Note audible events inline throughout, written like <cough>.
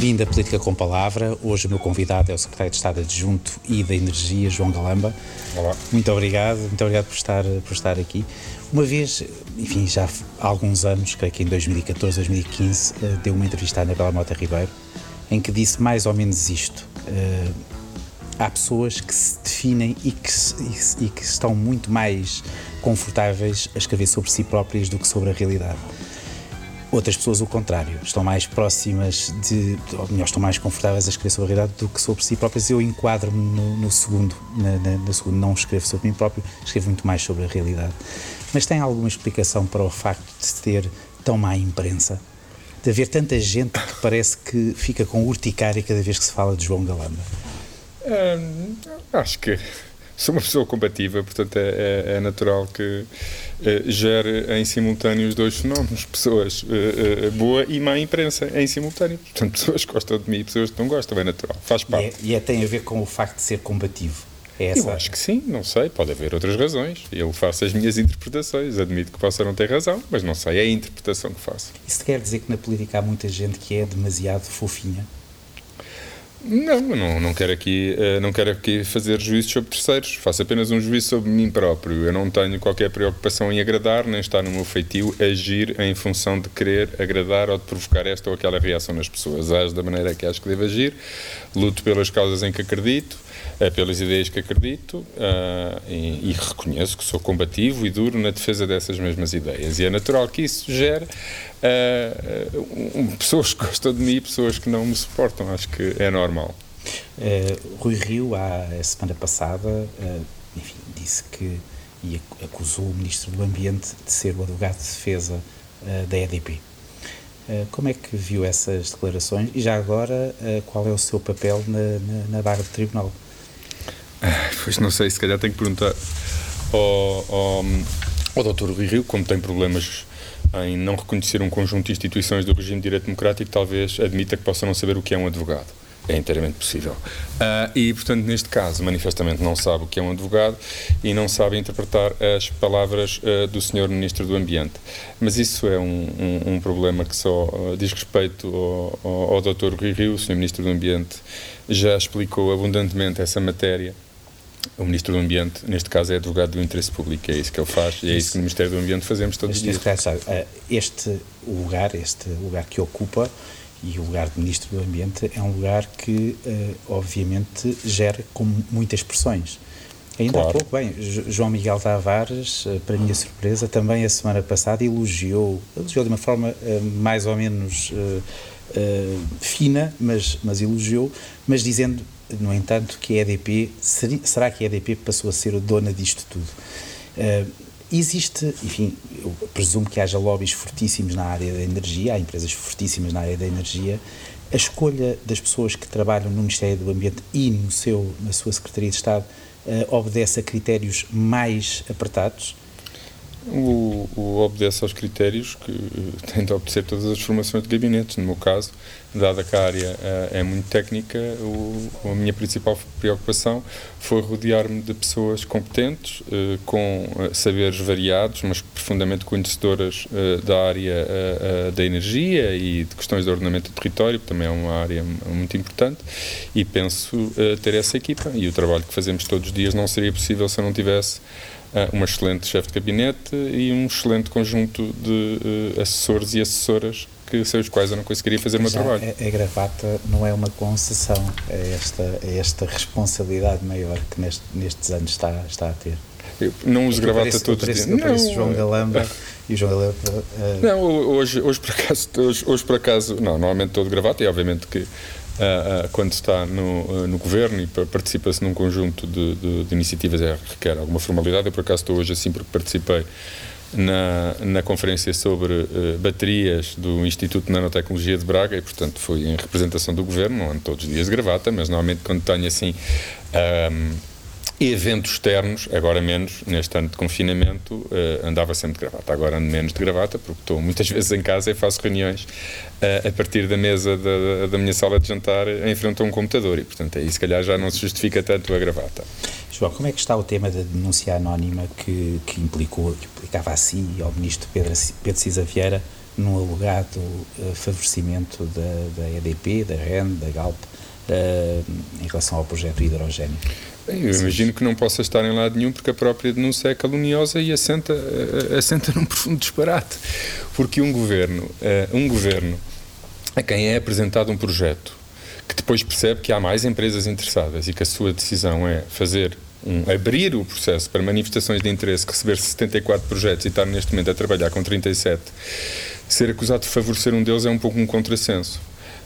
Bem-vindo à Política com Palavra. Hoje o meu convidado é o Secretário de Estado Adjunto e da Energia, João Galamba. Olá. Muito obrigado, muito obrigado por estar, por estar aqui. Uma vez, enfim, já há alguns anos, creio que em 2014, 2015, eh, deu uma entrevista à Anabela Mota Ribeiro, em que disse mais ou menos isto. Uh, há pessoas que se definem e que, e que estão muito mais confortáveis a escrever sobre si próprias do que sobre a realidade. Outras pessoas, o contrário, estão mais próximas de, ou melhor, estão mais confortáveis a escrever sobre a realidade do que sobre si próprias. Eu enquadro-me no, no, segundo, na, na, segundo, não escrevo sobre mim próprio, escrevo muito mais sobre a realidade. Mas tem alguma explicação para o facto de ter tão má imprensa? De haver tanta gente que parece que fica com urticária cada vez que se fala de João Galamba? Hum, acho que sou uma pessoa combativa, portanto é, é, é natural que é, gere em simultâneo os dois fenómenos, pessoas é, boa e má imprensa em simultâneo. Portanto, pessoas que gostam de mim e pessoas que não gostam, é natural, faz parte. E, é, e é, tem a ver com o facto de ser combativo. É Eu acho que sim, não sei, pode haver outras razões. Eu faço as minhas interpretações, admito que possa não ter razão, mas não sei, é a interpretação que faço. Isso quer dizer que na política há muita gente que é demasiado fofinha? Não, não, não quero aqui, eh, não quero aqui fazer juízos sobre terceiros. Faço apenas um juízo sobre mim próprio. Eu não tenho qualquer preocupação em agradar, nem estar no meu feitio agir em função de querer agradar ou de provocar esta ou aquela reação nas pessoas. Ajo da maneira que acho que devo agir, luto pelas causas em que acredito, é pelas ideias que acredito uh, e, e, reconheço que sou combativo e duro na defesa dessas mesmas ideias. E é natural que isso gere pessoas que gostam de mim e pessoas que não me suportam. Acho que é normal. Uh, Rui Rio, a semana passada, enfim, disse que e acusou o Ministro do Ambiente de ser o advogado de defesa da EDP. Como é que viu essas declarações e já agora qual é o seu papel na, na, na barra do tribunal? Pois não sei, se calhar tenho que perguntar ao, ao, ao Dr. Rui Rio, como tem problemas em não reconhecer um conjunto de instituições do regime de direito democrático, talvez admita que possa não saber o que é um advogado. É inteiramente possível. Uh, e, portanto, neste caso, manifestamente não sabe o que é um advogado e não sabe interpretar as palavras uh, do Sr. Ministro do Ambiente. Mas isso é um, um, um problema que só uh, diz respeito ao, ao, ao Dr. Rui Rio, o Sr. Ministro do Ambiente já explicou abundantemente essa matéria o Ministro do Ambiente, neste caso, é advogado do interesse público, é isso que ele faz e é isso que no Ministério do Ambiente fazemos todos os dias. Este lugar, este lugar que ocupa e o lugar de Ministro do Ambiente é um lugar que, eh, obviamente, gera com muitas pressões. Ainda claro. há pouco, bem, João Miguel Tavares, eh, para minha surpresa, também a semana passada elogiou, elogiou de uma forma mais ou menos fina, mas, mas elogiou, mas dizendo no entanto, que a EDP, será que a EDP passou a ser dona disto tudo? Uh, existe, enfim, eu presumo que haja lobbies fortíssimos na área da energia, há empresas fortíssimas na área da energia. A escolha das pessoas que trabalham no Ministério do Ambiente e no seu, na sua Secretaria de Estado uh, obedece a critérios mais apertados? O, o obedece aos critérios que tenta obedecer todas as formações de gabinetes. No meu caso, dada que a área uh, é muito técnica, o, a minha principal preocupação foi rodear-me de pessoas competentes, uh, com uh, saberes variados, mas profundamente conhecedoras da área da energia e de questões de ordenamento do território, que também é uma área muito importante, e penso ter essa equipa. E o trabalho que fazemos todos os dias não seria possível se eu não tivesse uma excelente chefe de gabinete e um excelente conjunto de assessores e assessoras que, sem os quais eu não conseguiria fazer o meu trabalho. A, a, gravata não é uma concessão, é esta, é esta responsabilidade maior que neste, nestes anos está, está a ter. Eu não uso é gravata pareço, todos os dias. Não, pareço João Galamba <laughs> e o João Galamba. Uh... Não, hoje, hoje, por acaso, hoje, hoje por acaso, não, normalmente estou de gravata e obviamente que Uh, uh, quando está no, uh, no governo e participa-se num conjunto de, de, de iniciativas é, requer alguma formalidade. Eu, por acaso, estou hoje assim porque participei na, na conferência sobre uh, baterias do Instituto de Nanotecnologia de Braga e, portanto, fui em representação do governo, não ando todos os dias gravata, mas normalmente quando tenho assim. Eventos externos, agora menos, neste ano de confinamento, uh, andava sempre de gravata. Agora ando menos de gravata, porque estou muitas <laughs> vezes em casa e faço reuniões uh, a partir da mesa da, da minha sala de jantar em frente a um computador e, portanto, aí se calhar já não se justifica tanto a gravata. João, como é que está o tema da denúncia anónima que, que implicou, que implicava a si e ao ministro Pedro, Pedro Cisa Vieira num alegado favorecimento da, da EDP, da REN, da Galp, em relação ao projeto hidrogênio. Bem, eu imagino que não possa estar em lado nenhum porque a própria denúncia é caluniosa e assenta, assenta <laughs> num profundo disparate. Porque um governo, um governo a quem é apresentado um projeto que depois percebe que há mais empresas interessadas e que a sua decisão é fazer um, abrir o processo para manifestações de interesse, receber 74 projetos e estar neste momento a trabalhar com 37, ser acusado de favorecer um deles é um pouco um contrassenso.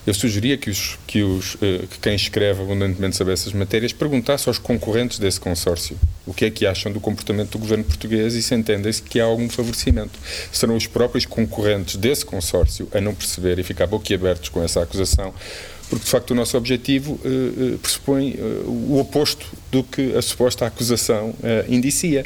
Eu sugeria que, os, que, os, eh, que quem escreve abundantemente sobre essas matérias perguntasse aos concorrentes desse consórcio o que é que acham do comportamento do governo português e se entendem-se que há algum favorecimento. Serão os próprios concorrentes desse consórcio a não perceber e ficar boquiabertos com essa acusação porque de facto o nosso objetivo uh, pressupõe uh, o oposto do que a suposta acusação uh, indicia.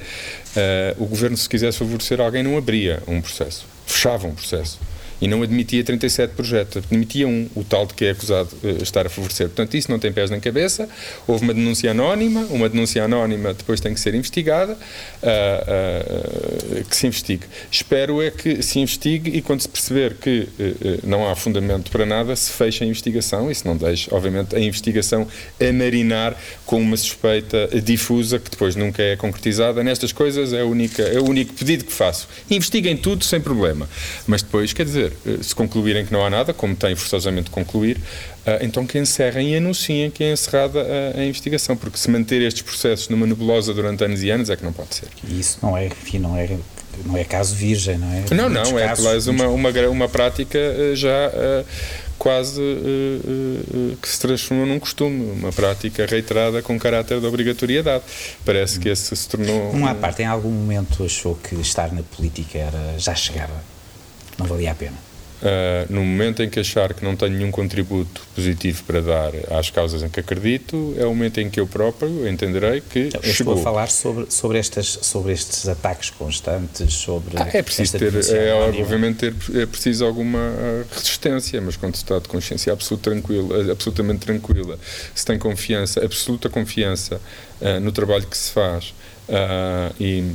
o governo, se quisesse favorecer alguém, não abria um processo, fechava um processo e não admitia 37 projetos, admitia um, o tal de que é acusado de estar a favorecer. Portanto, isso não tem pés nem cabeça. Houve uma denúncia anónima, uma denúncia anónima depois tem que ser investigada, uh, uh, que se investigue. Espero é que se investigue e quando se perceber que uh, não há fundamento para nada, se feche a investigação se não deixe, obviamente, a investigação a marinar com uma suspeita difusa que depois nunca é concretizada. Nestas coisas é, única, é o único pedido que faço. Investiguem tudo sem problema. Mas depois, quer dizer, eh, se concluírem que não há nada, como têm forçosamente de concluir, eh, então que encerrem e anunciem que é encerrada a, a, investigação, porque se manter estes processos numa nebulosa durante anos e anos é que não pode ser. E isso não é, enfim, não é, não é caso virgem, não é? Não, não, é casos, uma, uma, uma prática eh, já quase uh, uh, que se transformou num costume, uma prática reiterada com caráter de obrigatoriedade. Parece que esse se tornou. Uma parte, em algum momento achou que estar na política era já chegava não valia a pena. Uh, no momento em que achar que não tenho nenhum contributo positivo para dar às causas em que acredito, é o momento em que eu próprio entenderei que então, eu chegou. Estou a falar sobre, sobre, estas, sobre estes ataques constantes, sobre. Ah, é preciso ter, é, obviamente, ter, é preciso alguma ah, resistência, mas quando se está de consciência absoluta, tranquila, absolutamente tranquila, se tem confiança, absoluta confiança uh, no trabalho que se faz uh, e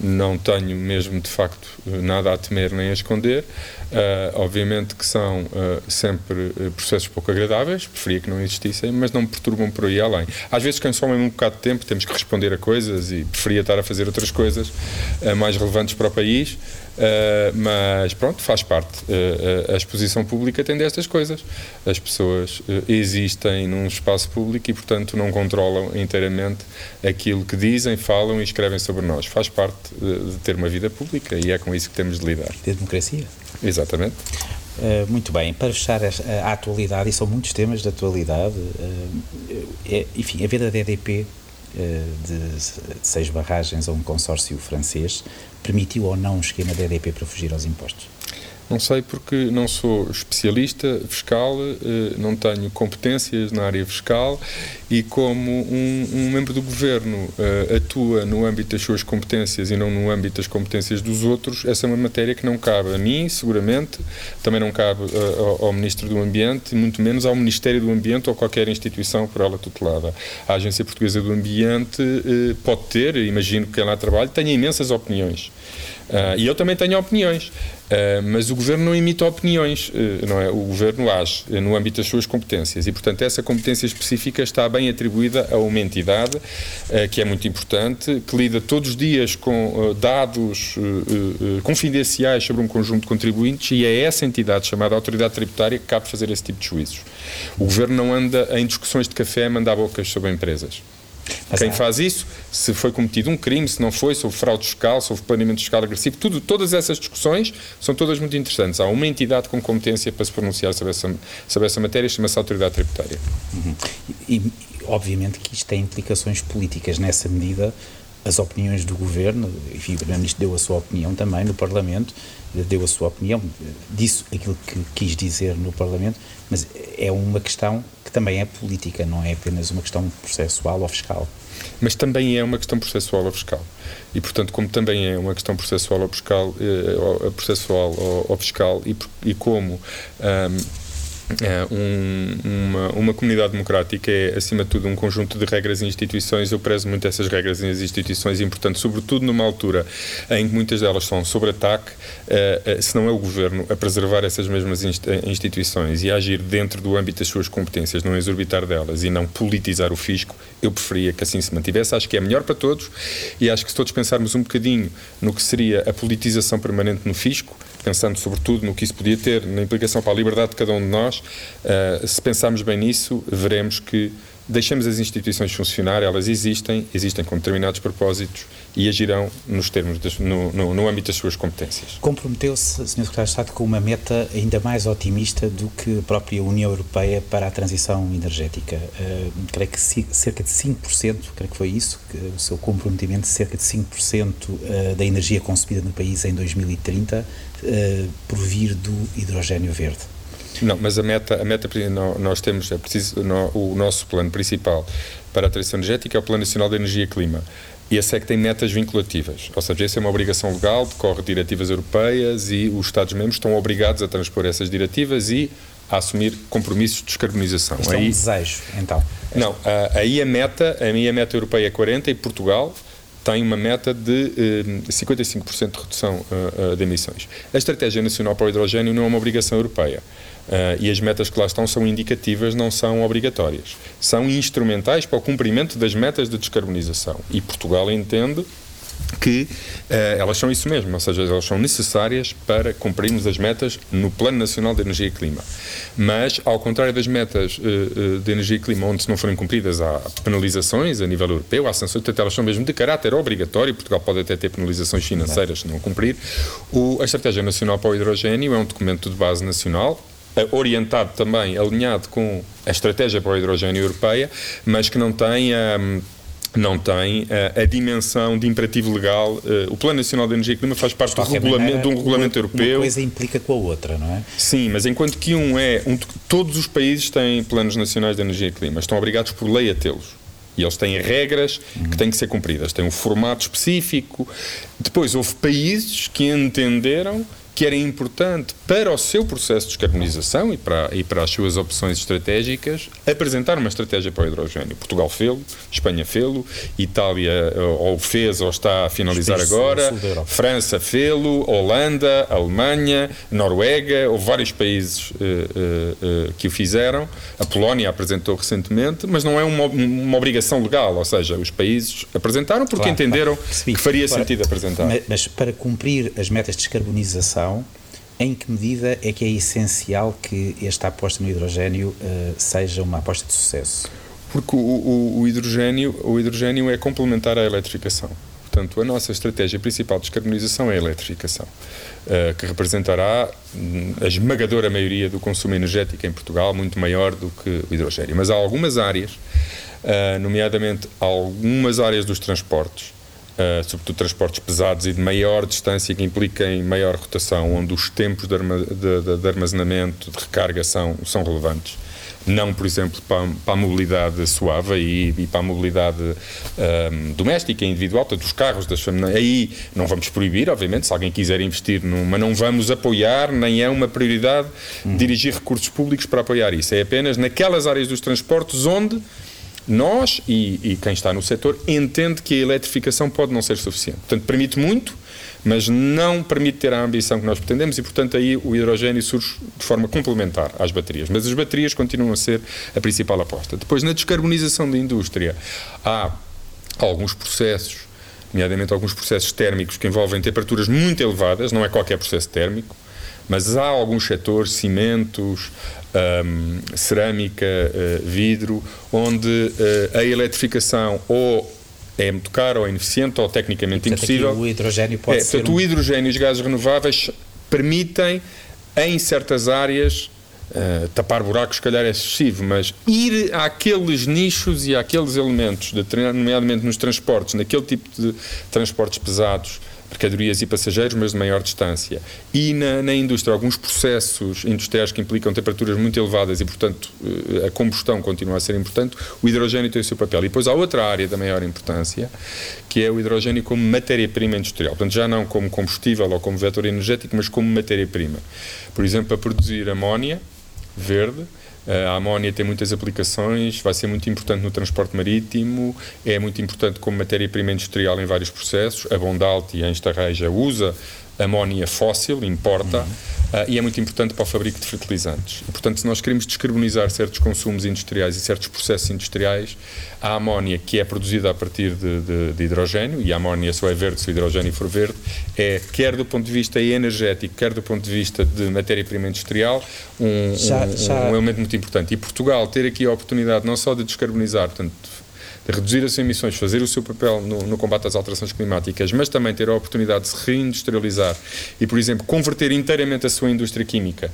não tenho mesmo de facto nada a temer nem a esconder. Uh, obviamente que são uh, sempre uh, processos pouco agradáveis, preferia que não existissem, mas não me perturbam por aí além. Às vezes consomem um bocado de tempo, temos que responder a coisas e preferia estar a fazer outras coisas mais relevantes para o país. Uh, mas pronto, faz parte. Uh, a exposição pública tem destas coisas. As pessoas uh, existem num espaço público e, portanto, não controlam inteiramente aquilo que dizem, falam e escrevem sobre nós. Faz parte de, ter uma vida pública e é com isso que temos de lidar. De democracia. Exatamente. muito bem, para fechar a, a, atualidade, e são muitos temas de atualidade, é, enfim, a vida da EDP de seis barragens a um consórcio francês permitiu ou não um esquema da EDP para fugir aos impostos? Não sei porque não sou especialista fiscal, eh, não tenho competências na área fiscal e como um, um, membro do governo uh, atua no âmbito das suas competências e não no âmbito das competências dos outros, essa é uma matéria que não cabe a mim, seguramente, também não cabe uh, ao, Ministro do Ambiente, muito menos ao Ministério do Ambiente ou qualquer instituição por ela tutelada. A Agência Portuguesa do Ambiente pode ter, imagino que quem lá trabalha, tenha imensas opiniões. Uh, e eu também tenho opiniões, uh, mas o governo não imita opiniões, uh, não é? O governo age no âmbito das suas competências e, portanto, essa competência específica está bem atribuída a uma entidade que é muito importante, que lida todos os dias com dados confidenciais sobre um conjunto de contribuintes e é essa entidade chamada Autoridade Tributária que cabe fazer esse tipo de juízos. O governo não anda em discussões de café a mandar bocas sobre empresas. Mas Quem há... faz isso, se foi cometido um crime, se não foi, sobre fraude fiscal, sobre planeamento fiscal agressivo, tudo, todas essas discussões são todas muito interessantes. Há uma entidade com competência para se pronunciar sobre essa, sobre essa matéria, chama-se Autoridade Tributária. Uhum. E, e, obviamente que isto tem implicações políticas. Nessa medida, as opiniões do Governo, enfim, o Primeiro-Ministro deu a sua opinião também no Parlamento, deu a sua opinião, disse aquilo que quis dizer no Parlamento, mas é uma questão que também é política, não é apenas uma questão processual ou fiscal. Mas também é uma questão processual ou fiscal. E, portanto, como também é uma questão processual ou fiscal, eh, processual ou, ou fiscal e, e como um, um, uma, uma comunidade democrática é, acima de tudo, um conjunto de regras e instituições. Eu prezo muito essas regras e as instituições, e, portanto, sobretudo numa altura em que muitas delas estão sob ataque, uh, uh, se não é o governo a preservar essas mesmas instituições e a agir dentro do âmbito das suas competências, não exorbitar delas e não politizar o fisco, eu preferia que assim se mantivesse. Acho que é melhor para todos e acho que se todos pensarmos um bocadinho no que seria a politização permanente no fisco, pensando sobretudo no que isso podia ter na implicação para a liberdade de cada um de nós, uh, se pensarmos bem nisso, veremos que deixemos as instituições funcionar, elas existem, existem com determinados propósitos e agirão nos termos, de, no, no, no, âmbito das suas competências. Comprometeu-se, Sr. Secretário de Estado, com uma meta ainda mais otimista do que a própria União Europeia para a transição energética. Uh, creio que cerca de 5%, creio que foi isso, que o seu comprometimento, cerca de 5% uh, da energia consumida no país em 2030 uh, por vir do hidrogênio verde. Não, mas a meta, a meta nós temos, é preciso, o nosso plano principal para a transição energética é o Plano Nacional de Energia e Clima. E a SEC tem metas vinculativas, ou seja, essa é uma obrigação legal, decorre de diretivas europeias e os Estados-membros estão obrigados a transpor essas diretivas e a assumir compromissos de descarbonização. Isto aí, é um desejo, então. Não, aí a meta, a meta europeia é 40 e Portugal tem uma meta de eh, 55% de redução uh, uh, de emissões. A Estratégia Nacional para o Hidrogênio não é uma obrigação europeia. Uh, e as metas que lá estão são indicativas, não são obrigatórias. São instrumentais para o cumprimento das metas de descarbonização. E Portugal entende que uh, elas são isso mesmo, ou seja, elas são necessárias para cumprirmos as metas no Plano Nacional de Energia e Clima. Mas, ao contrário das metas uh, de energia e clima, onde se não forem cumpridas, há penalizações a nível europeu, há sanções, portanto, elas são mesmo de caráter obrigatório, Portugal pode até ter penalizações financeiras se não cumprir. O, a Estratégia Nacional para o Hidrogênio é um documento de base nacional, orientado também, alinhado com a estratégia para o hidrogênio europeia, mas que não tem um, não tem uh, a dimensão de imperativo legal. Uh, o Plano Nacional de Energia e Clima faz parte do regulamento, de um regulamento uma, europeu. Uma coisa implica com a outra, não é? Sim, mas enquanto que um é. Um, todos os países têm planos nacionais de energia e clima, estão obrigados por lei a tê-los. E eles têm regras que têm que ser cumpridas, têm um formato específico. Depois, houve países que entenderam que era importante para o seu processo de descarbonização e para, e para as suas opções estratégicas apresentar uma estratégia para o hidrogênio. Portugal fê-lo, Espanha fê-lo, Itália eh, ou fez ou está a finalizar agora, França fê-lo, Holanda, Alemanha, Noruega, houve vários países uh, uh, uh, que o fizeram, a Polónia apresentou recentemente, mas não é uma, uma obrigação legal, ou seja, os países apresentaram porque claro, entenderam claro. que faria sentido apresentar. Mas para cumprir as metas de descarbonização em que medida é que é essencial que esta aposta no hidrogênio uh, seja uma aposta de sucesso? Porque o, o, o, hidrogênio, o hidrogênio é complementar à eletrificação. Portanto, a nossa estratégia principal de descarbonização é a eletrificação, uh, que representará hum, a esmagadora maioria do consumo energético em Portugal, muito maior do que o hidrogênio. Mas há algumas áreas, uh, nomeadamente algumas áreas dos transportes, uh, sobretudo transportes pesados e de maior distância que impliquem maior rotação, onde os tempos de, arma, de, de, armazenamento, de recarga são, são relevantes não, por exemplo, para, para a mobilidade suave e, e para a mobilidade um, doméstica e individual, portanto, os carros das famílias. Aí não vamos proibir, obviamente, se alguém quiser investir numa, não vamos apoiar, nem é uma prioridade hum. dirigir recursos públicos para apoiar isso. É apenas naquelas áreas dos transportes onde nós e, e, quem está no setor entende que a eletrificação pode não ser suficiente. Portanto, permite muito, mas não permite ter a ambição que nós pretendemos e, portanto, aí o hidrogênio surge de forma complementar às baterias. Mas as baterias continuam a ser a principal aposta. Depois, na descarbonização da indústria, há alguns processos, nomeadamente alguns processos térmicos que envolvem temperaturas muito elevadas, não é qualquer processo térmico, mas há alguns setores, cimentos, um, cerâmica, uh, vidro, onde uh, a eletrificação ou é muito cara ou é ineficiente ou tecnicamente e, portanto, impossível. o hidrogênio pode é, ser. Portanto, um... o hidrogênio e os gases renováveis permitem, em certas áreas, Uh, tapar buracos, se calhar é excessivo, mas ir àqueles nichos e àqueles elementos, de, nomeadamente nos transportes, naquele tipo de transportes pesados, mercadorias e passageiros, mas de maior distância. E na, na, indústria, alguns processos industriais que implicam temperaturas muito elevadas e, portanto, eh, a combustão continua a ser importante, o hidrogênio tem o seu papel. E depois há outra área da maior importância, que é o hidrogênio como matéria-prima industrial. Portanto, já não como combustível ou como vetor energético, mas como matéria-prima. Por exemplo, para produzir amónia, verde. A amónia tem muitas aplicações, vai ser muito importante no transporte marítimo, é muito importante como matéria-prima industrial em vários processos. A Bondalti, em Estarreja, usa amónia fóssil, importa, uhum. uh, e é muito importante para o fabrico de fertilizantes. E, portanto, se nós queremos descarbonizar certos consumos industriais e certos processos industriais, a amónia, que é produzida a partir de, de, de hidrogênio, e a amónia só é verde se o hidrogênio for verde, é, quer do ponto de vista energético, quer do ponto de vista de matéria-prima industrial, um, já, já... um elemento muito importante. E Portugal ter aqui a oportunidade não só de descarbonizar, portanto, reduzir as emissões, fazer o seu papel no, no, combate às alterações climáticas, mas também ter a oportunidade de se reindustrializar e, por exemplo, converter inteiramente a sua indústria química,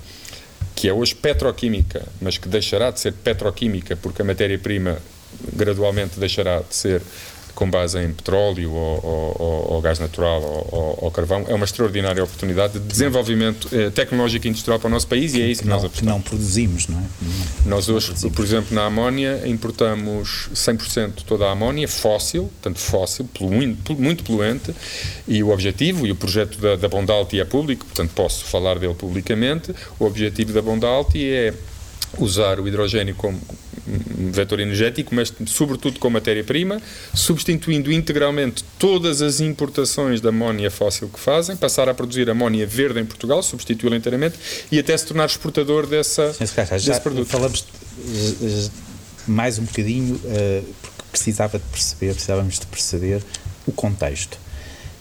que é hoje petroquímica, mas que deixará de ser petroquímica porque a matéria-prima gradualmente deixará de ser com base em petróleo ou, ou, ou gás natural ou, ou, carvão, é uma extraordinária oportunidade de desenvolvimento eh, tecnológico e industrial para o nosso país e é isso que, que nós não, apostamos. Que não produzimos, não é? nós hoje, por exemplo, na amónia, importamos 100% toda a amónia fóssil, tanto fóssil, muito, muito poluente, e o objetivo, e o projeto da, da Bondalti é público, portanto posso falar dele publicamente, o objetivo da Bondalti é usar o hidrogênio como vetor energético, mas sobretudo com matéria-prima, substituindo integralmente todas as importações de amónia fóssil que fazem, passar a produzir amónia verde em Portugal, substituí-la inteiramente e até se tornar exportador dessa, Castro, desse produto. Falamos mais um bocadinho, uh, porque precisava de perceber, precisávamos de perceber o contexto.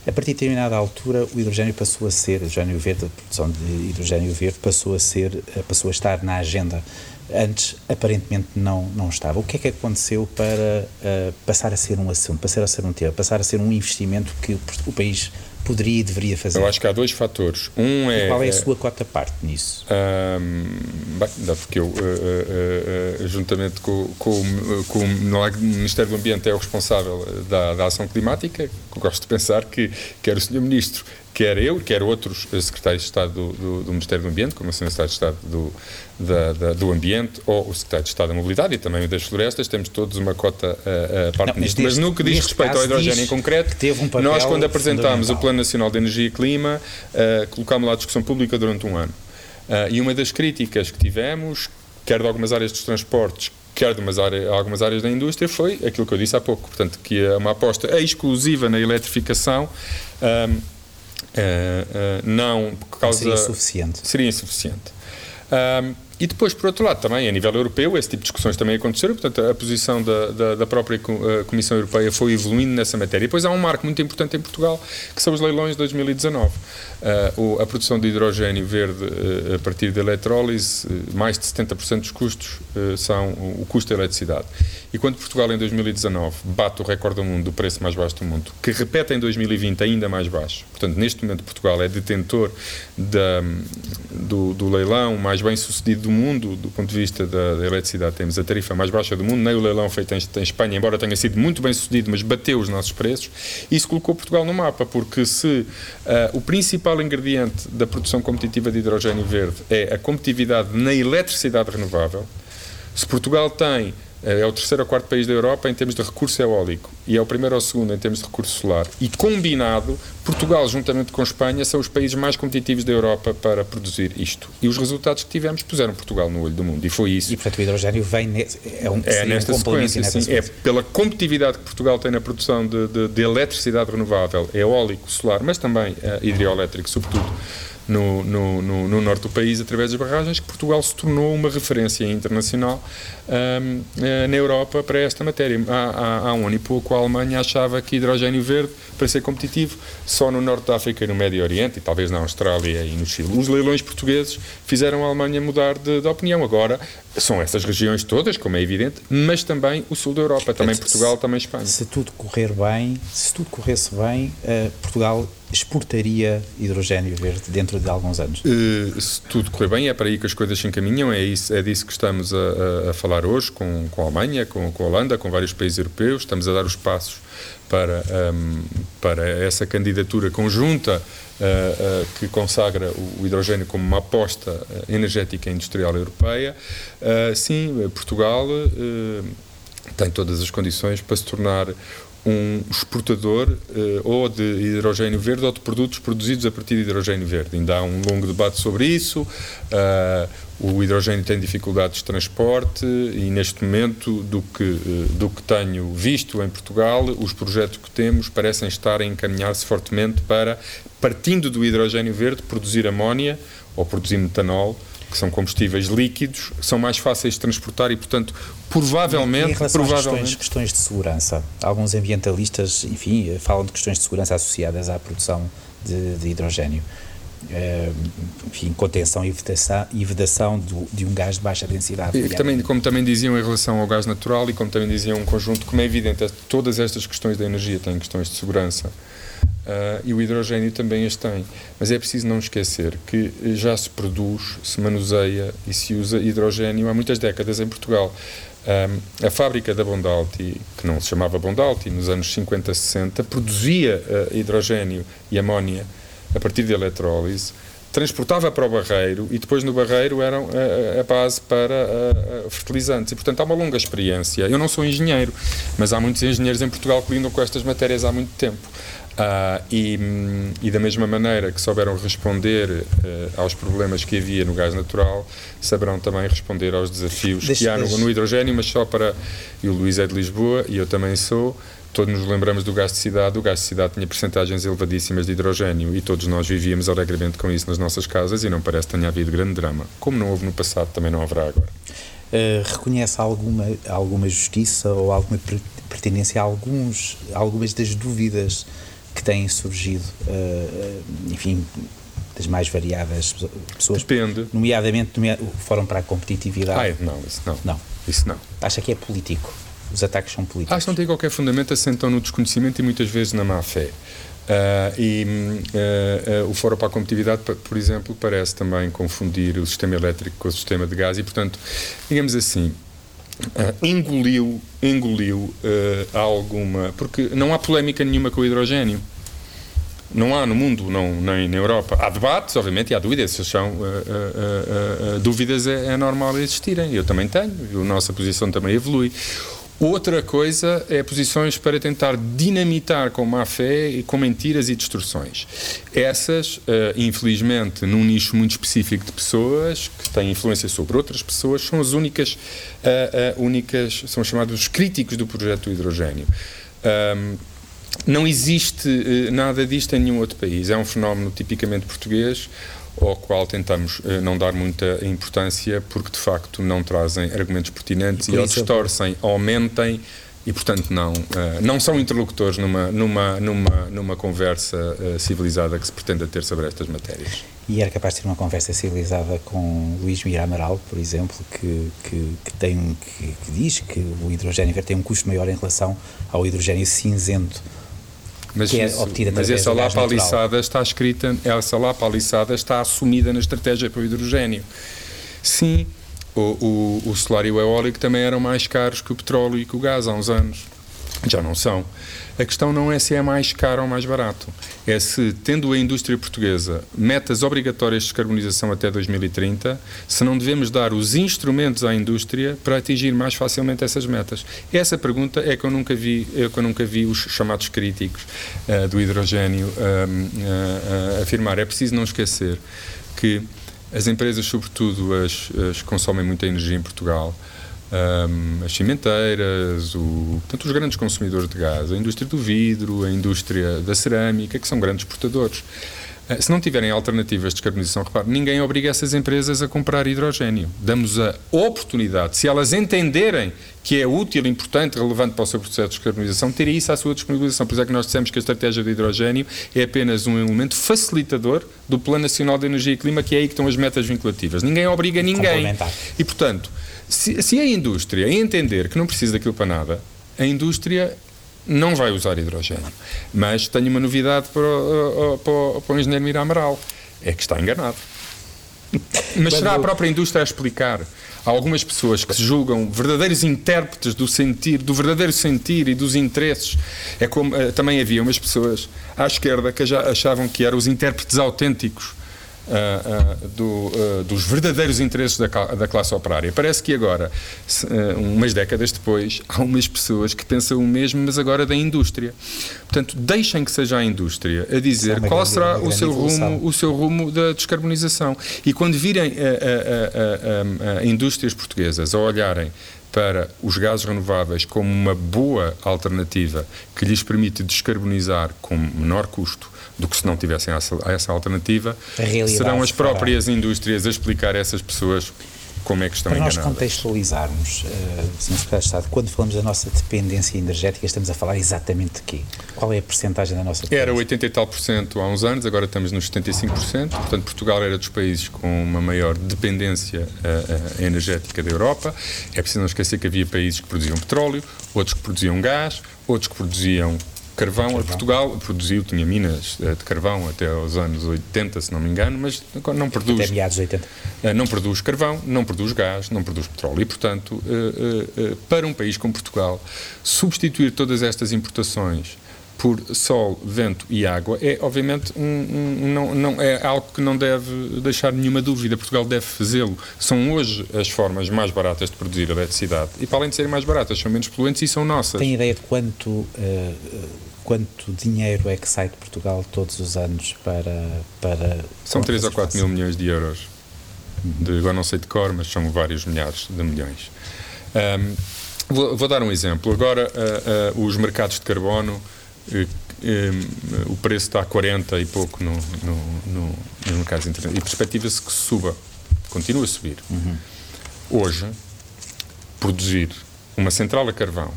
A partir de determinada altura, o hidrogênio passou a ser, hidrogênio verde, a produção de hidrogênio verde passou a ser, eh, passou a estar na agenda antes aparentemente não, não estava. O que é que aconteceu para uh, passar a ser um assunto, passar a ser um tema, passar a ser um investimento que o país poderia e deveria fazer? Eu acho que há dois fatores. Um é. E qual é a é sua cota parte nisso? Um, bem, porque eu, uh, uh, uh, juntamente com, com, com o Ministério do Ambiente, é o responsável da, da ação climática, gosto de pensar que quer o Sr. Ministro quer eu, quer outros secretários de Estado do, do, do Ministério do Ambiente, como o Secretário de Estado do, da, da, do Ambiente ou o Secretário de Estado da Mobilidade e também o das Florestas, temos todos uma cota uh, uh, parte não, nisto. Mas no que diz respeito ao hidrogênio em concreto, um nós, quando apresentámos o Plano Nacional de Energia e Clima, uh, colocámos lá a discussão pública durante um ano. Uh, e uma das críticas que tivemos, quer de algumas áreas dos transportes, quer de áreas, algumas áreas da indústria, foi aquilo que eu disse há pouco. Portanto, que é uma aposta exclusiva na eletrificação. Um, Uh, uh, não por causa seria insuficiente seria insuficiente e depois, por outro lado, também a nível europeu, esse tipo de discussões também aconteceram, portanto, a posição da, da, da própria eh, Comissão Europeia foi evoluindo nessa matéria. E depois há um marco muito importante em Portugal, que são os leilões de 2019. Uh, a produção de hidrogênio verde a partir de eletrólise, mais de 70% dos custos são o custo da eletricidade. E quando Portugal, em 2019, bate o recorde do mundo do preço mais baixo do mundo, que repete em 2020 ainda mais baixo, portanto, neste momento Portugal é detentor da, do, do leilão mais bem sucedido do mundo, do ponto de vista da, da, eletricidade, temos a tarifa mais baixa do mundo, nem o leilão feito em, em, Espanha, embora tenha sido muito bem sucedido, mas bateu os nossos preços. Isso colocou Portugal no mapa, porque se uh, o principal ingrediente da produção competitiva de hidrogênio verde é a competitividade na eletricidade renovável, se Portugal tem é o terceiro ou quarto país da Europa em termos de recurso eólico e é o primeiro ou segundo em termos de recurso solar. E combinado, Portugal, juntamente com Espanha, são os países mais competitivos da Europa para produzir isto. E os resultados que tivemos puseram Portugal no olho do mundo. E foi isso. E, portanto, o hidrogênio vem nesse, é, um, é nesta um sequência. Nesta sim, sequência. É pela competitividade que Portugal tem na produção de, de, de eletricidade renovável, eólico, solar, mas também uh, hidroelétrico, sobretudo no, no, no, no, norte do país através das barragens, que Portugal se tornou uma referência internacional um, eh, na Europa para esta matéria. Há, há, há, um ano e pouco a Alemanha achava que hidrogênio verde, para ser competitivo, só no norte da África e no Médio Oriente, e talvez na Austrália e no Chile. Os leilões portugueses fizeram a Alemanha mudar de, de opinião. Agora, são essas regiões todas, como é evidente, mas também o sul da Europa, também Portugal, também Espanha. Se tudo correr bem, se tudo corresse bem, uh, Portugal exportaria hidrogênio verde dentro de alguns anos? Uh, se tudo correr bem, é para aí que as coisas se encaminham, é, isso, é disso que estamos a, a falar hoje com, com a Alemanha, com, com a Holanda, com vários países europeus, estamos a dar os passos para, um, para essa candidatura conjunta uh, uh, que consagra o, o, hidrogênio como uma aposta energética industrial europeia. sim, Portugal tem todas as condições para se tornar um exportador uh, ou de hidrogênio verde ou de produtos produzidos a partir de hidrogênio verde. Ainda há um longo debate sobre isso. Uh, o hidrogênio tem dificuldades de transporte e, neste momento, do que, uh, do que tenho visto em Portugal, os projetos que temos parecem estar a encaminhar-se fortemente para, partindo do hidrogênio verde, produzir amónia ou produzir metanol que são combustíveis líquidos, são mais fáceis de transportar e, portanto, provavelmente... Em relação provavelmente... questões, questões de segurança, alguns ambientalistas, enfim, falam de questões de segurança associadas à produção de, de hidrogênio. Uh, enfim, contenção e vedação, e vedação do, de um gás de baixa densidade. E também, como também diziam em relação ao gás natural e como também diziam um conjunto, como é evidente, todas estas questões da energia têm questões de segurança. Uh, e o hidrogênio também as tem. Mas é preciso não esquecer que já se produz, se manuseia e se usa hidrogênio há muitas décadas em Portugal. Um, a fábrica da Bondalti, que não se chamava Bondalti, nos anos 50, 60, produzia uh, hidrogênio e amónia a partir de eletrólise, transportava para o barreiro e depois no barreiro eram a, a base para fertilizantes. E, portanto, há uma longa experiência. Eu não sou engenheiro, mas há muitos engenheiros em Portugal que lidam com estas matérias há muito tempo. Uh, e, e, da mesma maneira que souberam responder uh, aos problemas que havia no gás natural, saberão também responder aos desafios deixa, que há no, no, hidrogênio, mas só para. E o Luís é de Lisboa e eu também sou. Todos nos lembramos do gás de cidade. O gás de cidade tinha percentagens elevadíssimas de hidrogênio e todos nós vivíamos alegremente com isso nas nossas casas e não parece que tenha havido grande drama. Como não houve no passado, também não haverá agora. Uh, reconhece alguma, alguma justiça ou alguma pertinência a alguns, algumas das dúvidas que têm surgido, uh, enfim, das mais variadas pessoas. Depende. Nomeadamente, o Fórum para a Competitividade. Ai, não, isso não. Não. Isso não. Acha que é político? Os ataques são políticos? Acho que não tem qualquer fundamento, assentam no desconhecimento e muitas vezes na má fé. Uh, e uh, uh, o Fórum para a Competitividade, por exemplo, parece também confundir o sistema elétrico com o sistema de gás e, portanto, digamos assim, Uh, engoliu, engoliu uh, alguma. Porque não há polémica nenhuma com o hidrogênio. Não há no mundo, não, nem na Europa. Há debates, obviamente, e há dúvidas. São uh, dúvidas, é, é, normal existirem. Eu também tenho, a nossa posição também evolui. Outra coisa é posições para tentar dinamitar com má fé e com mentiras e distorções. Essas, uh, infelizmente, num nicho muito específico de pessoas que têm influência sobre outras pessoas, são as únicas, uh, uh, únicas são chamados críticos do projeto do hidrogênio. Um, não existe nada disto em nenhum outro país. É um fenómeno tipicamente português ao qual tentamos uh, não dar muita importância porque de facto não trazem argumentos pertinentes e, e ou distorcem, aumentem e portanto não uh, não são interlocutores numa numa numa numa conversa uh, civilizada que se pretenda ter sobre estas matérias. E era capaz de ter uma conversa civilizada com Luís Mira Amaral, por exemplo, que, que, que tem que, que diz que o hidrogênio verde tem um custo maior em relação ao hidrogênio cinzento mas que é obtida mas essa lá paliçada está escrita, essa lá paliçada está assumida na estratégia para o hidrogênio. Sim, o, o, o solar e o eólico também eram mais caros que o petróleo e que o gás há uns anos. Já não são. A questão não é se é mais caro ou mais barato, é se, tendo a indústria portuguesa metas obrigatórias de descarbonização até 2030, se não devemos dar os instrumentos à indústria para atingir mais facilmente essas metas. Essa pergunta é que eu nunca vi, é que eu nunca vi os chamados críticos uh, do hidrogênio uh, uh, afirmar. É preciso não esquecer que as empresas, sobretudo as, as consomem muita energia em Portugal, um, as cimenteiras, o, portanto, os grandes consumidores de gás, a indústria do vidro, a indústria da cerâmica, que são grandes exportadores. Uh, se não tiverem alternativas de descarbonização, repare, ninguém obriga essas empresas a comprar hidrogênio. Damos a oportunidade, se elas entenderem que é útil, importante, relevante para o seu processo de descarbonização, ter isso à sua disponibilização. Por isso é que nós dissemos que a estratégia do hidrogênio é apenas um elemento facilitador do Plano Nacional de Energia e Clima, que é aí que estão as metas vinculativas. Ninguém obriga ninguém. E, portanto, se, se a indústria entender que não precisa daquilo para nada, a indústria não vai usar hidrogênio. Mas tenho uma novidade para, o, para, para o engenheiro Mira Amaral: é que está enganado. Mas será a própria indústria a explicar a algumas pessoas que se julgam verdadeiros intérpretes do sentir, do verdadeiro sentir e dos interesses? É como uh, também havia umas pessoas à esquerda que já achavam que eram os intérpretes autênticos uh, do, uh, dos verdadeiros interesses da, da, classe operária. Parece que agora, se, umas décadas depois, há umas pessoas que pensam o mesmo, mas agora da indústria. Portanto, deixem que seja a indústria a dizer é qual grande, será o seu, rumo, o seu rumo da descarbonização. E quando virem a indústrias portuguesas a olharem para os gases renováveis como uma boa alternativa que lhes permite descarbonizar com menor custo do que se não tivessem essa, essa alternativa, serão as próprias fará. indústrias a explicar a essas pessoas como é que estão Para enganadas. nós contextualizarmos, uh, Sr. Secretário de Estado, quando falamos da nossa dependência energética, estamos a falar exatamente de quê? Qual é a percentagem da nossa dependência? Era 80 e tal por cento há uns anos, agora estamos nos 75%. Portanto, Portugal era dos países com uma maior dependência uh, uh, energética da Europa. É preciso não esquecer que havia países que produziam petróleo, outros que produziam gás, outros que produziam Carvão, carvão. Portugal produziu, tinha minas eh, de carvão até aos anos 80, se não me engano, mas não produz. Até meados 80. Eh, não produz carvão, não produz gás, não produz petróleo. E, portanto, eh, para um país como Portugal, substituir todas estas importações por sol, vento e água é, obviamente, um, um, não, não, é algo que não deve deixar nenhuma dúvida. Portugal deve fazê-lo. São hoje as formas mais baratas de produzir eletricidade e, para além de serem mais baratas, são menos poluentes e são nossas. Tem ideia de quanto, uh, quanto dinheiro é que sai de Portugal todos os anos para. para são 3 ou 4 mil milhões de euros. De, agora não sei de cor, mas são vários milhares de milhões. Um, vou, vou, dar um exemplo. Agora, uh, uh, os mercados de carbono o preço está a 40 e pouco no, no, no, no mercado internacional. E perspectiva-se que suba, continua a subir. Uhum. Hoje, produzir uma central a carvão,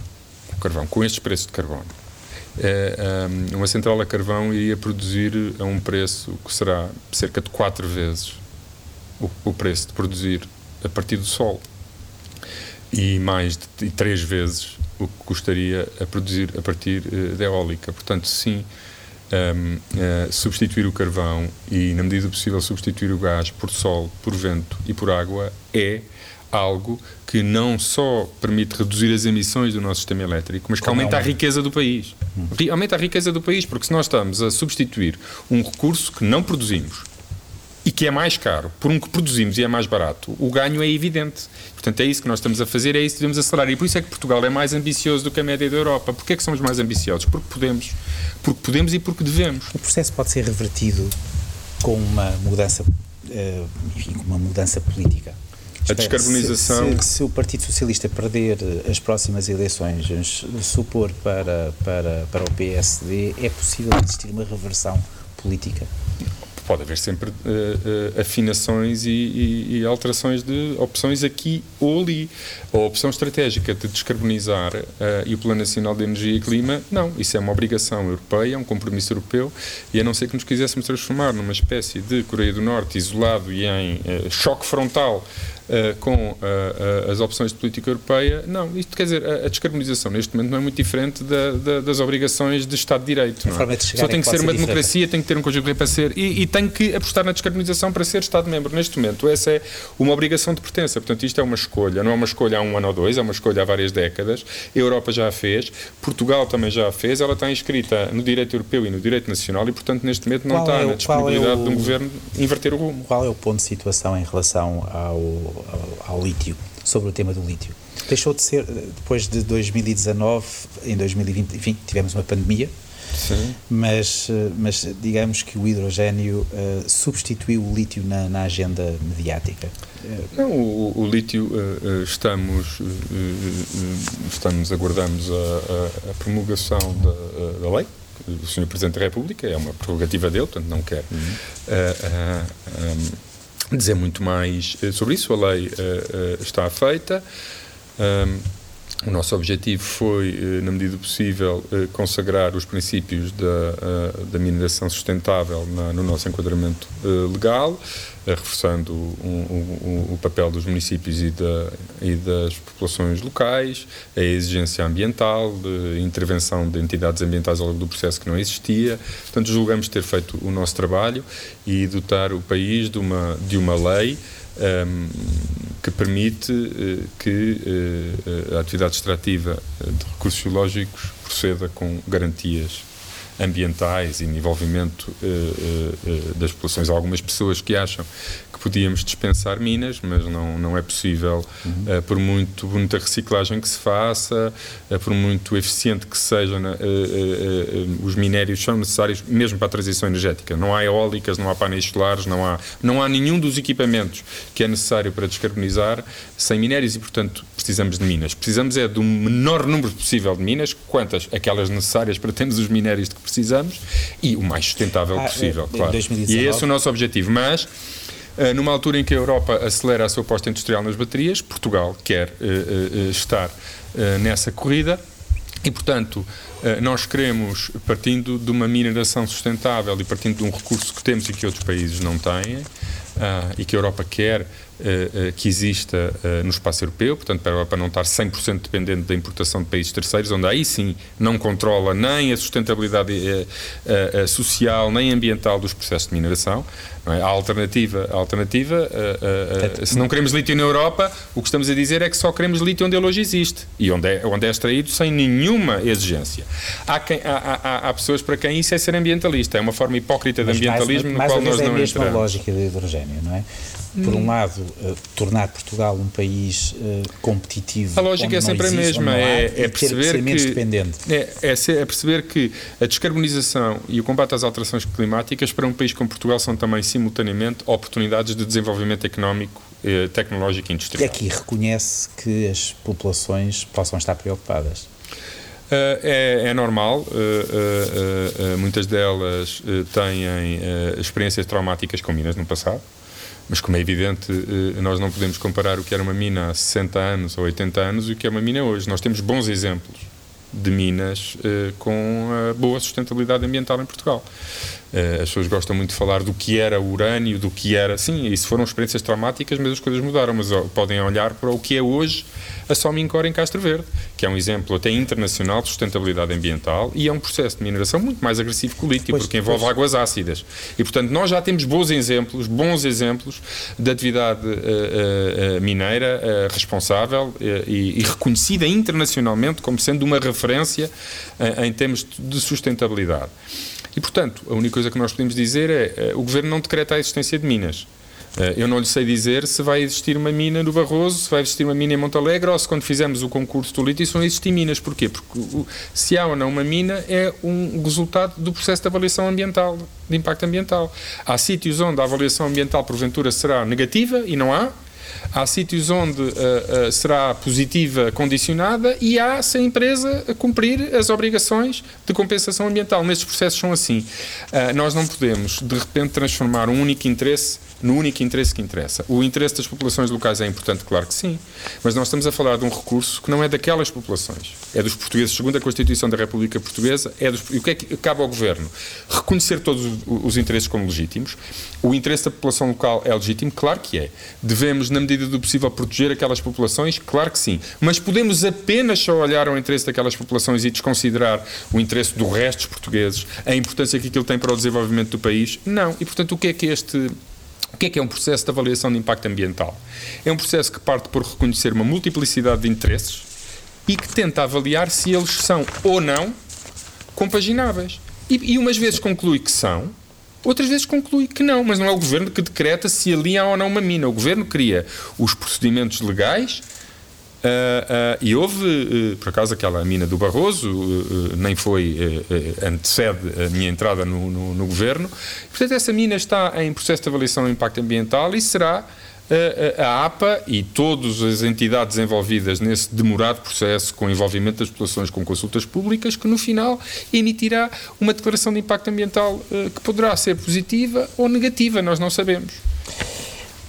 carvão com estes preços de carbono, é, uma central a carvão iria produzir a um preço que será cerca de 4 vezes o, o preço de produzir a partir do sol e mais de 3 vezes o que custaria a produzir a partir uh, da eólica. Portanto, sim, um, ehm, uh, eh, substituir o carvão e, na medida do possível, substituir o gás por sol, por vento e por água é algo que não só permite reduzir as emissões do nosso sistema elétrico, mas que Como aumenta é um... a riqueza do país. Hum. Aumenta a riqueza do país, porque se nós estamos a substituir um recurso que não produzimos e que é mais caro por um que produzimos e é mais barato, o ganho é evidente. Portanto, é isso que nós estamos a fazer, é isso que devemos acelerar. E por isso é que Portugal é mais ambicioso do que a média da Europa. Porquê é que somos mais ambiciosos? Porque podemos. Porque podemos e porque devemos. O processo pode ser revertido com uma mudança, eh, enfim, com uma mudança política. A descarbonização. Se, se, se, o Partido Socialista perder as próximas eleições, supor para, para, para o PSD, é possível existir uma reversão política? Pode haver sempre uh, uh, afinações e, e, e, alterações de opções aqui ou ali. A opção estratégica de descarbonizar uh, e o Plano Nacional de Energia e Clima, não. Isso é uma obrigação europeia, é um compromisso europeu e a não ser que nos quiséssemos transformar numa espécie de Coreia do Norte isolado e em choque frontal uh, com uh, as opções de política europeia, não. Isto quer dizer, a, a descarbonização neste momento não é muito diferente da, da, das obrigações de Estado de Direito. Não é? Só tem que ser uma democracia, tem que ter um conjunto de para ser e, e tem que apostar na descarbonização para ser Estado-membro. Neste momento, essa é uma obrigação de pertença. Portanto, isto é uma escolha, não é uma escolha há um ano ou dois, é uma escolha há várias décadas. A Europa já a fez, Portugal também já a fez, ela está inscrita no direito europeu e no direito nacional e, portanto, neste momento não qual está é o, na disponibilidade é o, de um governo inverter o rumo. Qual é o ponto de situação em relação ao, ao, lítio, sobre o tema do lítio. Deixou de ser, depois de 2019, em 2020, enfim, tivemos uma pandemia, Sim. Mas, mas digamos que o hidrogênio uh, substituiu o lítio na, na agenda mediática. Não, o, o lítio uh, estamos, uh, estamos aguardamos a, a, a promulgação da, da, lei do Sr. Presidente da República, é uma prerrogativa dele, portanto não quer uhum. um, dizer muito mais eh, sobre isso. A lei uh, uh, está feita. Um, o nosso objetivo foi, na medida do possível, consagrar os princípios da, da mineração sustentável na, no nosso enquadramento legal, reforçando o, o, o, papel dos municípios e, da, e, das populações locais, a exigência ambiental, de intervenção de entidades ambientais ao longo do processo que não existia. Portanto, julgamos ter feito o nosso trabalho e dotar o país de uma, de uma lei um, ehm, que permite uh, que uh, a atividade extrativa de recursos geológicos proceda com garantias ambientais e no envolvimento das populações. Há algumas pessoas que acham que podíamos dispensar minas, mas não, não é possível, uhum. uh, por muito muita reciclagem que se faça, por muito eficiente que seja, uh, os minérios são necessários mesmo para a transição energética. Não há eólicas, não há painéis solares, não há, não há nenhum dos equipamentos que é necessário para descarbonizar sem minérios e, portanto, precisamos de minas. Precisamos é de um menor número possível de minas, quantas? Aquelas necessárias para termos os minérios de que precisamos e o mais sustentável ah, possível, claro. 2019. E é esse o nosso objetivo. Mas eh, numa altura em que a Europa acelera a sua aposta industrial nas baterias, Portugal quer uh, uh, estar nessa corrida e, portanto, nós queremos, partindo de uma mineração sustentável e partindo de um recurso que temos e que outros países não têm, e que a Europa quer que exista no espaço europeu, portanto, para a Europa não estar 100% dependente da importação de países terceiros, onde aí sim não controla nem a sustentabilidade social nem ambiental dos processos de mineração. É? A alternativa, a alternativa se não queremos lítio na Europa, o que estamos a dizer é que só queremos lítio onde ele hoje existe e onde é, onde é extraído sem nenhuma exigência. Há, quem, há, há, há pessoas para quem isso é ser ambientalista, é uma forma hipócrita de ambientalismo mais, no qual nós é não entramos. É a mesma lógica do hidrogênio, não é? Por um lado, uh, tornar Portugal um país uh, competitivo. A lógica é sempre existe, a mesma, é, é perceber que é, é, é, perceber que a descarbonização e o combate às alterações climáticas para um país como Portugal são também simultaneamente oportunidades de desenvolvimento económico, eh, tecnológico e industrial. E aqui reconhece que as populações possam estar preocupadas. Uh, é, é, normal, uh, muitas delas têm experiências traumáticas com minas no passado, mas como é evidente, nós não podemos comparar o que era uma mina há 60 anos ou 80 anos e o que é uma mina hoje. Nós temos bons exemplos de minas com boa sustentabilidade ambiental em Portugal. Uh, as pessoas gostam muito de falar do que era o urânio, do que era. Sim, isso foram experiências traumáticas, mas as coisas mudaram. Mas podem olhar para o que é hoje a Somincor em Castro Verde, que é um exemplo até internacional de sustentabilidade ambiental e é um processo de mineração muito mais agressivo que o lítio, pois, porque envolve pois. águas ácidas. E, portanto, nós já temos bons exemplos, bons exemplos de atividade uh, uh, mineira responsável e, e, reconhecida internacionalmente como sendo uma referência em termos de sustentabilidade. E, portanto, a única coisa que nós podemos dizer é uh, o Governo não decreta a existência de minas. Uh, eu não lhe sei dizer se vai existir uma mina no Barroso, se vai existir uma mina em Montalegre ou se quando fizermos o concurso do lítio vão existir minas. Porquê? Porque se há ou não uma mina é um resultado do processo de avaliação ambiental, de impacto ambiental. Há sítios onde a avaliação ambiental porventura será negativa e não há, Há sítios onde uh, uh, será positiva condicionada e há se a empresa cumprir as obrigações de compensação ambiental. Nestes processos são assim. Uh, nós não podemos, de repente, transformar um único interesse no único interesse que interessa. O interesse das populações locais é importante, claro que sim, mas nós estamos a falar de um recurso que não é daquelas populações, é dos portugueses, segundo a Constituição da República Portuguesa, é dos, e o que é que cabe ao Governo? Reconhecer todos os, interesses como legítimos. O interesse da população local é legítimo? Claro que é. Devemos, na medida do possível, proteger aquelas populações? Claro que sim. Mas podemos apenas só olhar ao interesse daquelas populações e desconsiderar o interesse do resto dos portugueses, a importância que aquilo tem para o desenvolvimento do país? Não. E, portanto, o que é que este o que é que é um processo de avaliação de impacto ambiental? É um processo que parte por reconhecer uma multiplicidade de interesses e que tenta avaliar se eles são ou não compagináveis. E, e umas vezes conclui que são, outras vezes conclui que não, mas não é o governo que decreta se ali há ou não uma mina. O governo cria os procedimentos legais Uh, uh, e houve, uh, por acaso, aquela mina do Barroso, nem foi, antecede a minha entrada no, no, no, governo. Portanto, essa mina está em processo de avaliação do impacto ambiental e será a APA e todas as entidades envolvidas nesse demorado processo, com envolvimento das populações com consultas públicas, que no final emitirá uma declaração de impacto ambiental que poderá ser positiva ou negativa, nós não sabemos.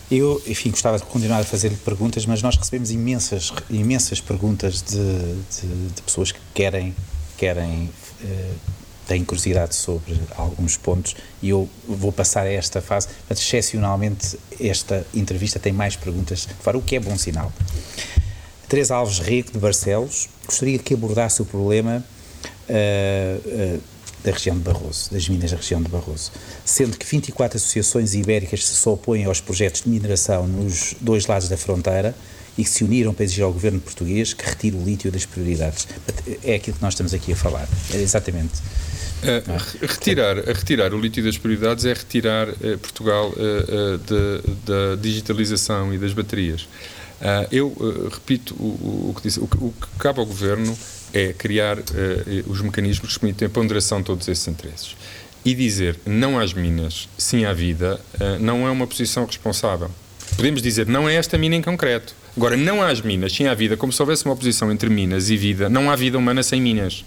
Eu, enfim, gostava de continuar a fazer-lhe perguntas, mas nós recebemos imensas, imensas perguntas de, de, de pessoas que querem, querem uh, têm curiosidade sobre alguns pontos e eu vou passar a esta fase, mas excepcionalmente esta entrevista tem mais perguntas fora, o que é bom sinal. Teresa Alves Rico, de Barcelos, gostaria que abordasse o problema uh, uh, da região de Barroso, das minas da região de Barroso, sendo que 24 associações ibéricas se opõem aos projetos de mineração nos dois lados da fronteira e que se uniram para exigir ao governo português que retire o lítio das prioridades. É aquilo que nós estamos aqui a falar, é exatamente. é? retirar, retirar o lítio das prioridades é retirar uh, Portugal uh, da digitalização e das baterias. eu repito o, o, que disse. O, o, que cabe ao Governo é criar os mecanismos que permitem a ponderação de todos esses interesses. E dizer não às minas, sim à vida, não é uma posição responsável. Podemos dizer não é esta mina em concreto. Agora, não às minas, sim à vida, como se houvesse uma oposição entre minas e vida, não há vida humana sem minas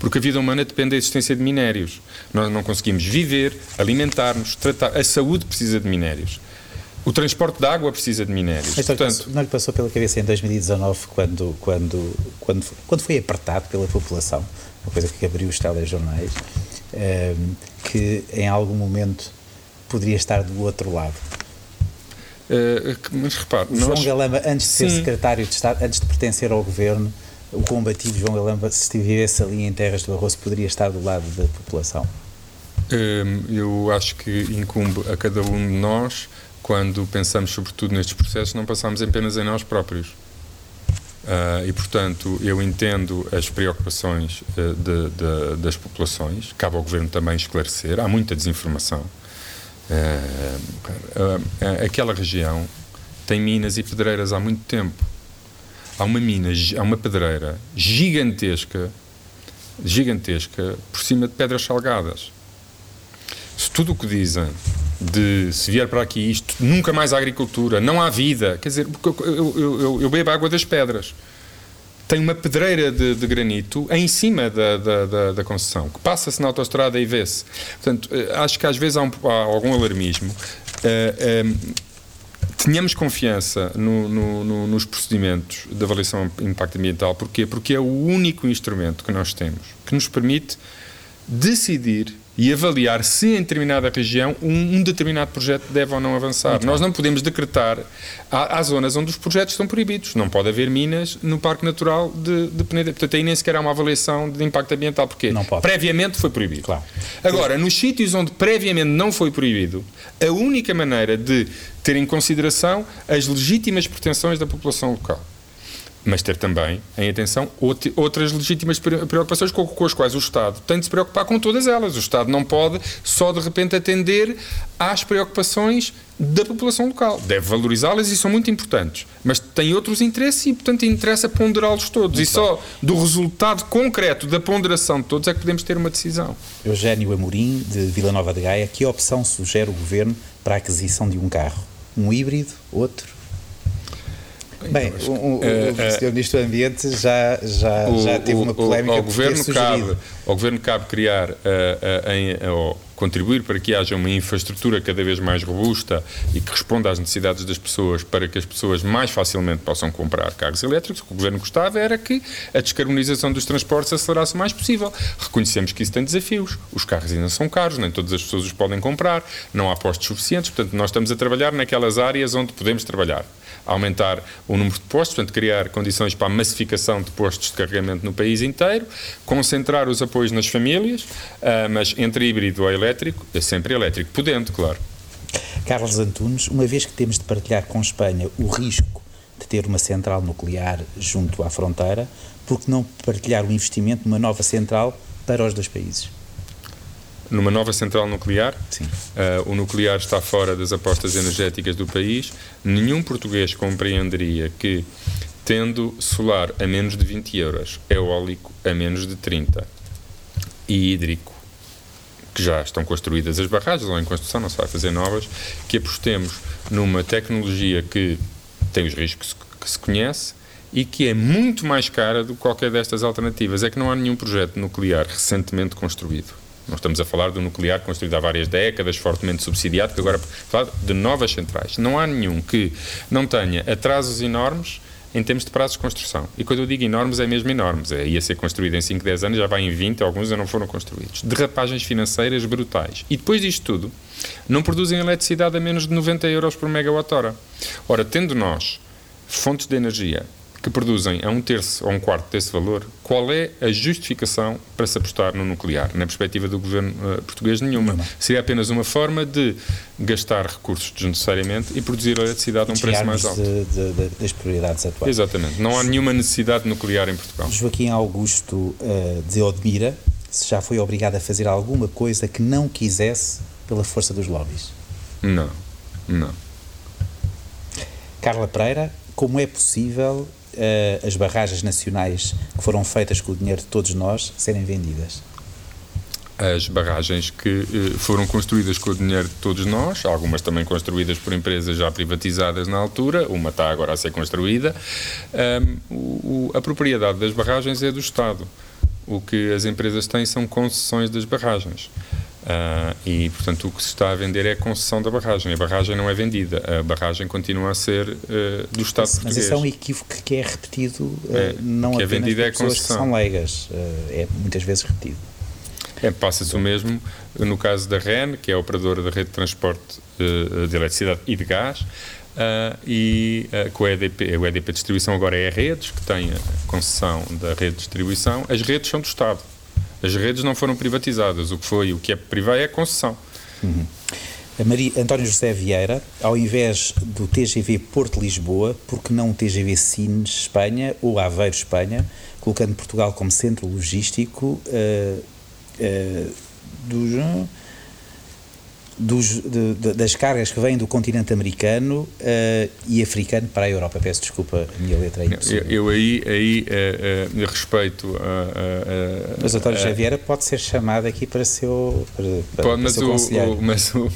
porque a vida humana depende da existência de minérios. Nós não conseguimos viver, alimentar-nos, tratar. A saúde precisa de minérios. O transporte de água precisa de minérios. Mas Portanto, não lhe passou pela cabeça em 2019, quando, quando, quando, quando foi apertado pela população, uma coisa que abriu os telejornais, um, ehm, que em algum momento poderia estar do outro lado? Uh, mas repare, João nós... Galamba, antes de ser secretário de Estado, antes de pertencer ao governo, o combativo João Galamba, se estivesse ali em terras do arroz, poderia estar do lado da população? Hum, eu acho que incumbe a cada um de nós, quando pensamos sobretudo nestes processos, não passamos apenas em nós próprios. Uh, e, portanto, eu entendo as preocupações uh, de, de, das populações, cabe ao Governo também esclarecer, há muita desinformação. Uh, aquela região tem minas e pedreiras há muito tempo há uma mina, há uma pedreira gigantesca, gigantesca, por cima de pedras salgadas. Se tudo o que dizem de se vier para aqui isto, nunca mais há agricultura, não há vida, quer dizer, eu, eu, eu, eu bebo água das pedras. Tem uma pedreira de, de granito em cima da, da, da, da concessão, que passa-se na autostrada e vê-se. Portanto, eh, acho que às vezes há, um, há algum alarmismo. Uh, uh, tenhamos confiança no, no, no, nos procedimentos de avaliação de impacto ambiental. Porquê? Porque é o único instrumento que nós temos que nos permite decidir e avaliar se em determinada região um, um determinado projeto deve ou não avançar. Muito Nós bem. não podemos decretar. Há, há, zonas onde os projetos estão proibidos. Não pode haver minas no Parque Natural de, de Peneda. Portanto, aí nem sequer há uma avaliação de impacto ambiental, porque previamente foi proibido. Claro. Agora, nos sítios onde previamente não foi proibido, a única maneira de ter em consideração as legítimas pretensões da população local mas ter também em atenção outras legítimas preocupações com, com, as quais o Estado tem de se preocupar com todas elas. O Estado não pode só de repente atender às preocupações da população local. Deve valorizá-las e são muito importantes, mas tem outros interesses e, portanto, interessa ponderá-los todos. Muito e só do resultado concreto da ponderação de todos é que podemos ter uma decisão. Eugénio Amorim, de Vila Nova de Gaia, que opção sugere o Governo para a aquisição de um carro? Um híbrido? Outro? Bem, o, o, o Sr. Ministro do Ambiente já, já, o, já teve uma polémica ao governo cabe, Ao Governo cabe criar, uh, uh, em, contribuir para que haja uma infraestrutura cada vez mais robusta e que responda às necessidades das pessoas para que as pessoas mais facilmente possam comprar carros elétricos. O que o Governo gostava era que a descarbonização dos transportes acelerasse o mais possível. Reconhecemos que isso tem desafios. Os carros ainda são caros, nem todas as pessoas os podem comprar, não há postos suficientes, portanto nós estamos a trabalhar naquelas áreas onde podemos trabalhar aumentar o número de postos, portanto, criar condições para a massificação de postos de carregamento no país inteiro, concentrar os apoios nas famílias, uh, mas entre híbrido ou elétrico, é sempre elétrico, podendo, claro. Carlos Antunes, uma vez que temos de partilhar com Espanha o risco de ter uma central nuclear junto à fronteira, por que não partilhar o investimento numa nova central para os dois países? Numa nova central nuclear. Uh, o nuclear está fora das apostas energéticas do país. Nenhum português compreenderia que, tendo solar a menos de 20 euros, eólico a menos de 30 e hídrico, que já estão construídas as barragens ou em construção, não se vai fazer novas, que apostemos numa tecnologia que tem os riscos que se conhece e que é muito mais cara do que qualquer destas alternativas. É que não há nenhum projeto nuclear recentemente construído nós estamos a falar do nuclear construído há várias décadas, fortemente subsidiado, que agora fala de novas centrais. Não há nenhum que não tenha atrasos enormes em termos de prazos de construção. E quando eu digo enormes, é mesmo enormes. É, ia ser construído em 5, 10 anos, já vai em 20, alguns ainda não foram construídos. Derrapagens financeiras brutais. E depois disto tudo, não produzem eletricidade a menos de 90 euros por megawatt-hora. Ora, tendo nós fontes de energia que produzem a um terço ou um quarto desse valor, qual é a justificação para se apostar no nuclear? Na perspectiva do governo uh, português, nenhuma. Não. Seria apenas uma forma de gastar recursos desnecessariamente e produzir eletricidade a um preço mais alto. De, de, de, das prioridades atuais. Exatamente. Não há nenhuma necessidade nuclear em Portugal. Joaquim Augusto uh, de Odmira se já foi obrigado a fazer alguma coisa que não quisesse pela força dos lobbies. Não, não. Carla Pereira, como é possível uh, as barragens nacionais que foram feitas com o dinheiro de todos nós serem vendidas? As barragens que uh, foram construídas com o dinheiro de todos nós, algumas também construídas por empresas já privatizadas na altura, uma está agora a ser construída, um, o, a propriedade das barragens é do Estado. O que as empresas têm são concessões das barragens. Uh, e, portanto, o que se está a vender é a concessão da barragem. A barragem não é vendida, a barragem continua a ser uh, do Estado mas, português. Mas esse é um equívoco que é repetido, uh, é, não que é apenas é por pessoas que são leigas, é muitas vezes repetido. É, Passa-se o mesmo no caso da REN, que é a operadora da rede de transporte de eletricidade e de gás, e com a EDP, a EDP Distribuição agora é a Redes, que tem a concessão da rede de distribuição. As redes são do Estado. As redes não foram privatizadas. O que foi, o que é privado é a concessão. Uhum. A Maria, António José Vieira, ao invés do TGV Porto Lisboa, porque não o TGV Sines Espanha ou Aveiro Espanha, colocando Portugal como centro logístico uh, uh, dos, de, de, das cargas que vêm do continente americano uh, e africano para a Europa. Peço desculpa, a minha letra impossível. Eu, eu aí, aí uh, uh, respeito a, Mas António José Vieira pode ser chamado aqui para seu, para, para, pode, mas seu o, o, mas o,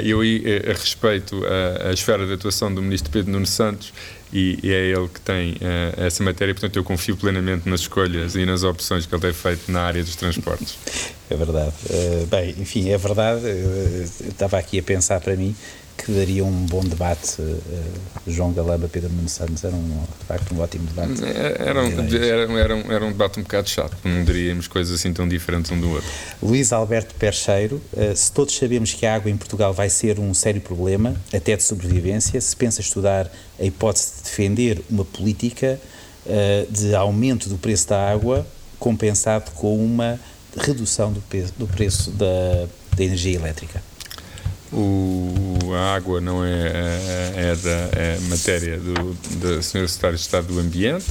eu aí respeito a, a esfera de atuação do ministro Pedro Nuno Santos e, e, é ele que tem uh, essa matéria, portanto eu confio plenamente nas escolhas e nas opções que ele tem feito na área dos transportes. É verdade. Uh, bem, enfim, é verdade. Eu, eu estava aqui a pensar para mim que daria um bom debate. Uh, João Galamba, Pedro Nuno Santos, era um, de facto um ótimo debate. É, era um, era, era, um, era um debate um bocado chato, não diríamos coisas assim tão diferentes um do outro. Luís Alberto Percheiro, uh, se todos sabemos que a água em Portugal vai ser um sério problema, até de sobrevivência, se pensa estudar a hipótese de defender uma política uh, de aumento do preço da água compensado com uma redução do, peso, do preço da, da energia elétrica? O, a água não é, é, é da é matéria do, da Sra. Secretária de Estado do Ambiente,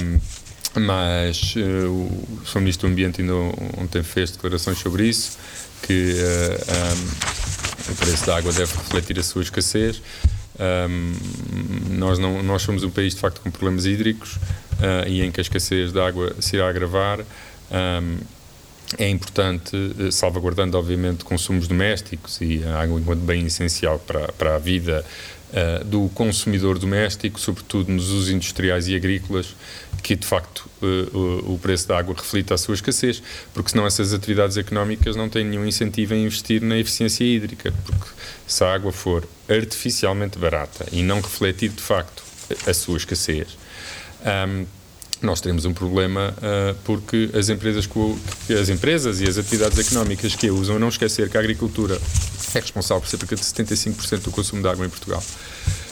um, mas uh, o Sr. Ministro do Ambiente ainda ontem fez declarações sobre isso, que uh, um, o preço da água deve refletir a sua escassez. Um, nós, não, nós somos um país de facto com problemas hídricos uh, e em que a escassez da água se irá agravar. Um, é importante, eh, salvaguardando obviamente consumos domésticos e a água enquanto bem essencial para, para a vida uh, do consumidor doméstico, sobretudo nos usos industriais e agrícolas, que de facto uh, o, preço da água reflita a sua escassez, porque senão essas atividades económicas não têm nenhum incentivo a investir na eficiência hídrica, porque se a água for artificialmente barata e não refletir de facto a, sua escassez, um, nós teremos um problema uh, porque as empresas, que, as empresas e as atividades económicas que a usam, não esquecer que a agricultura é responsável por cerca de 75% do consumo de água em Portugal.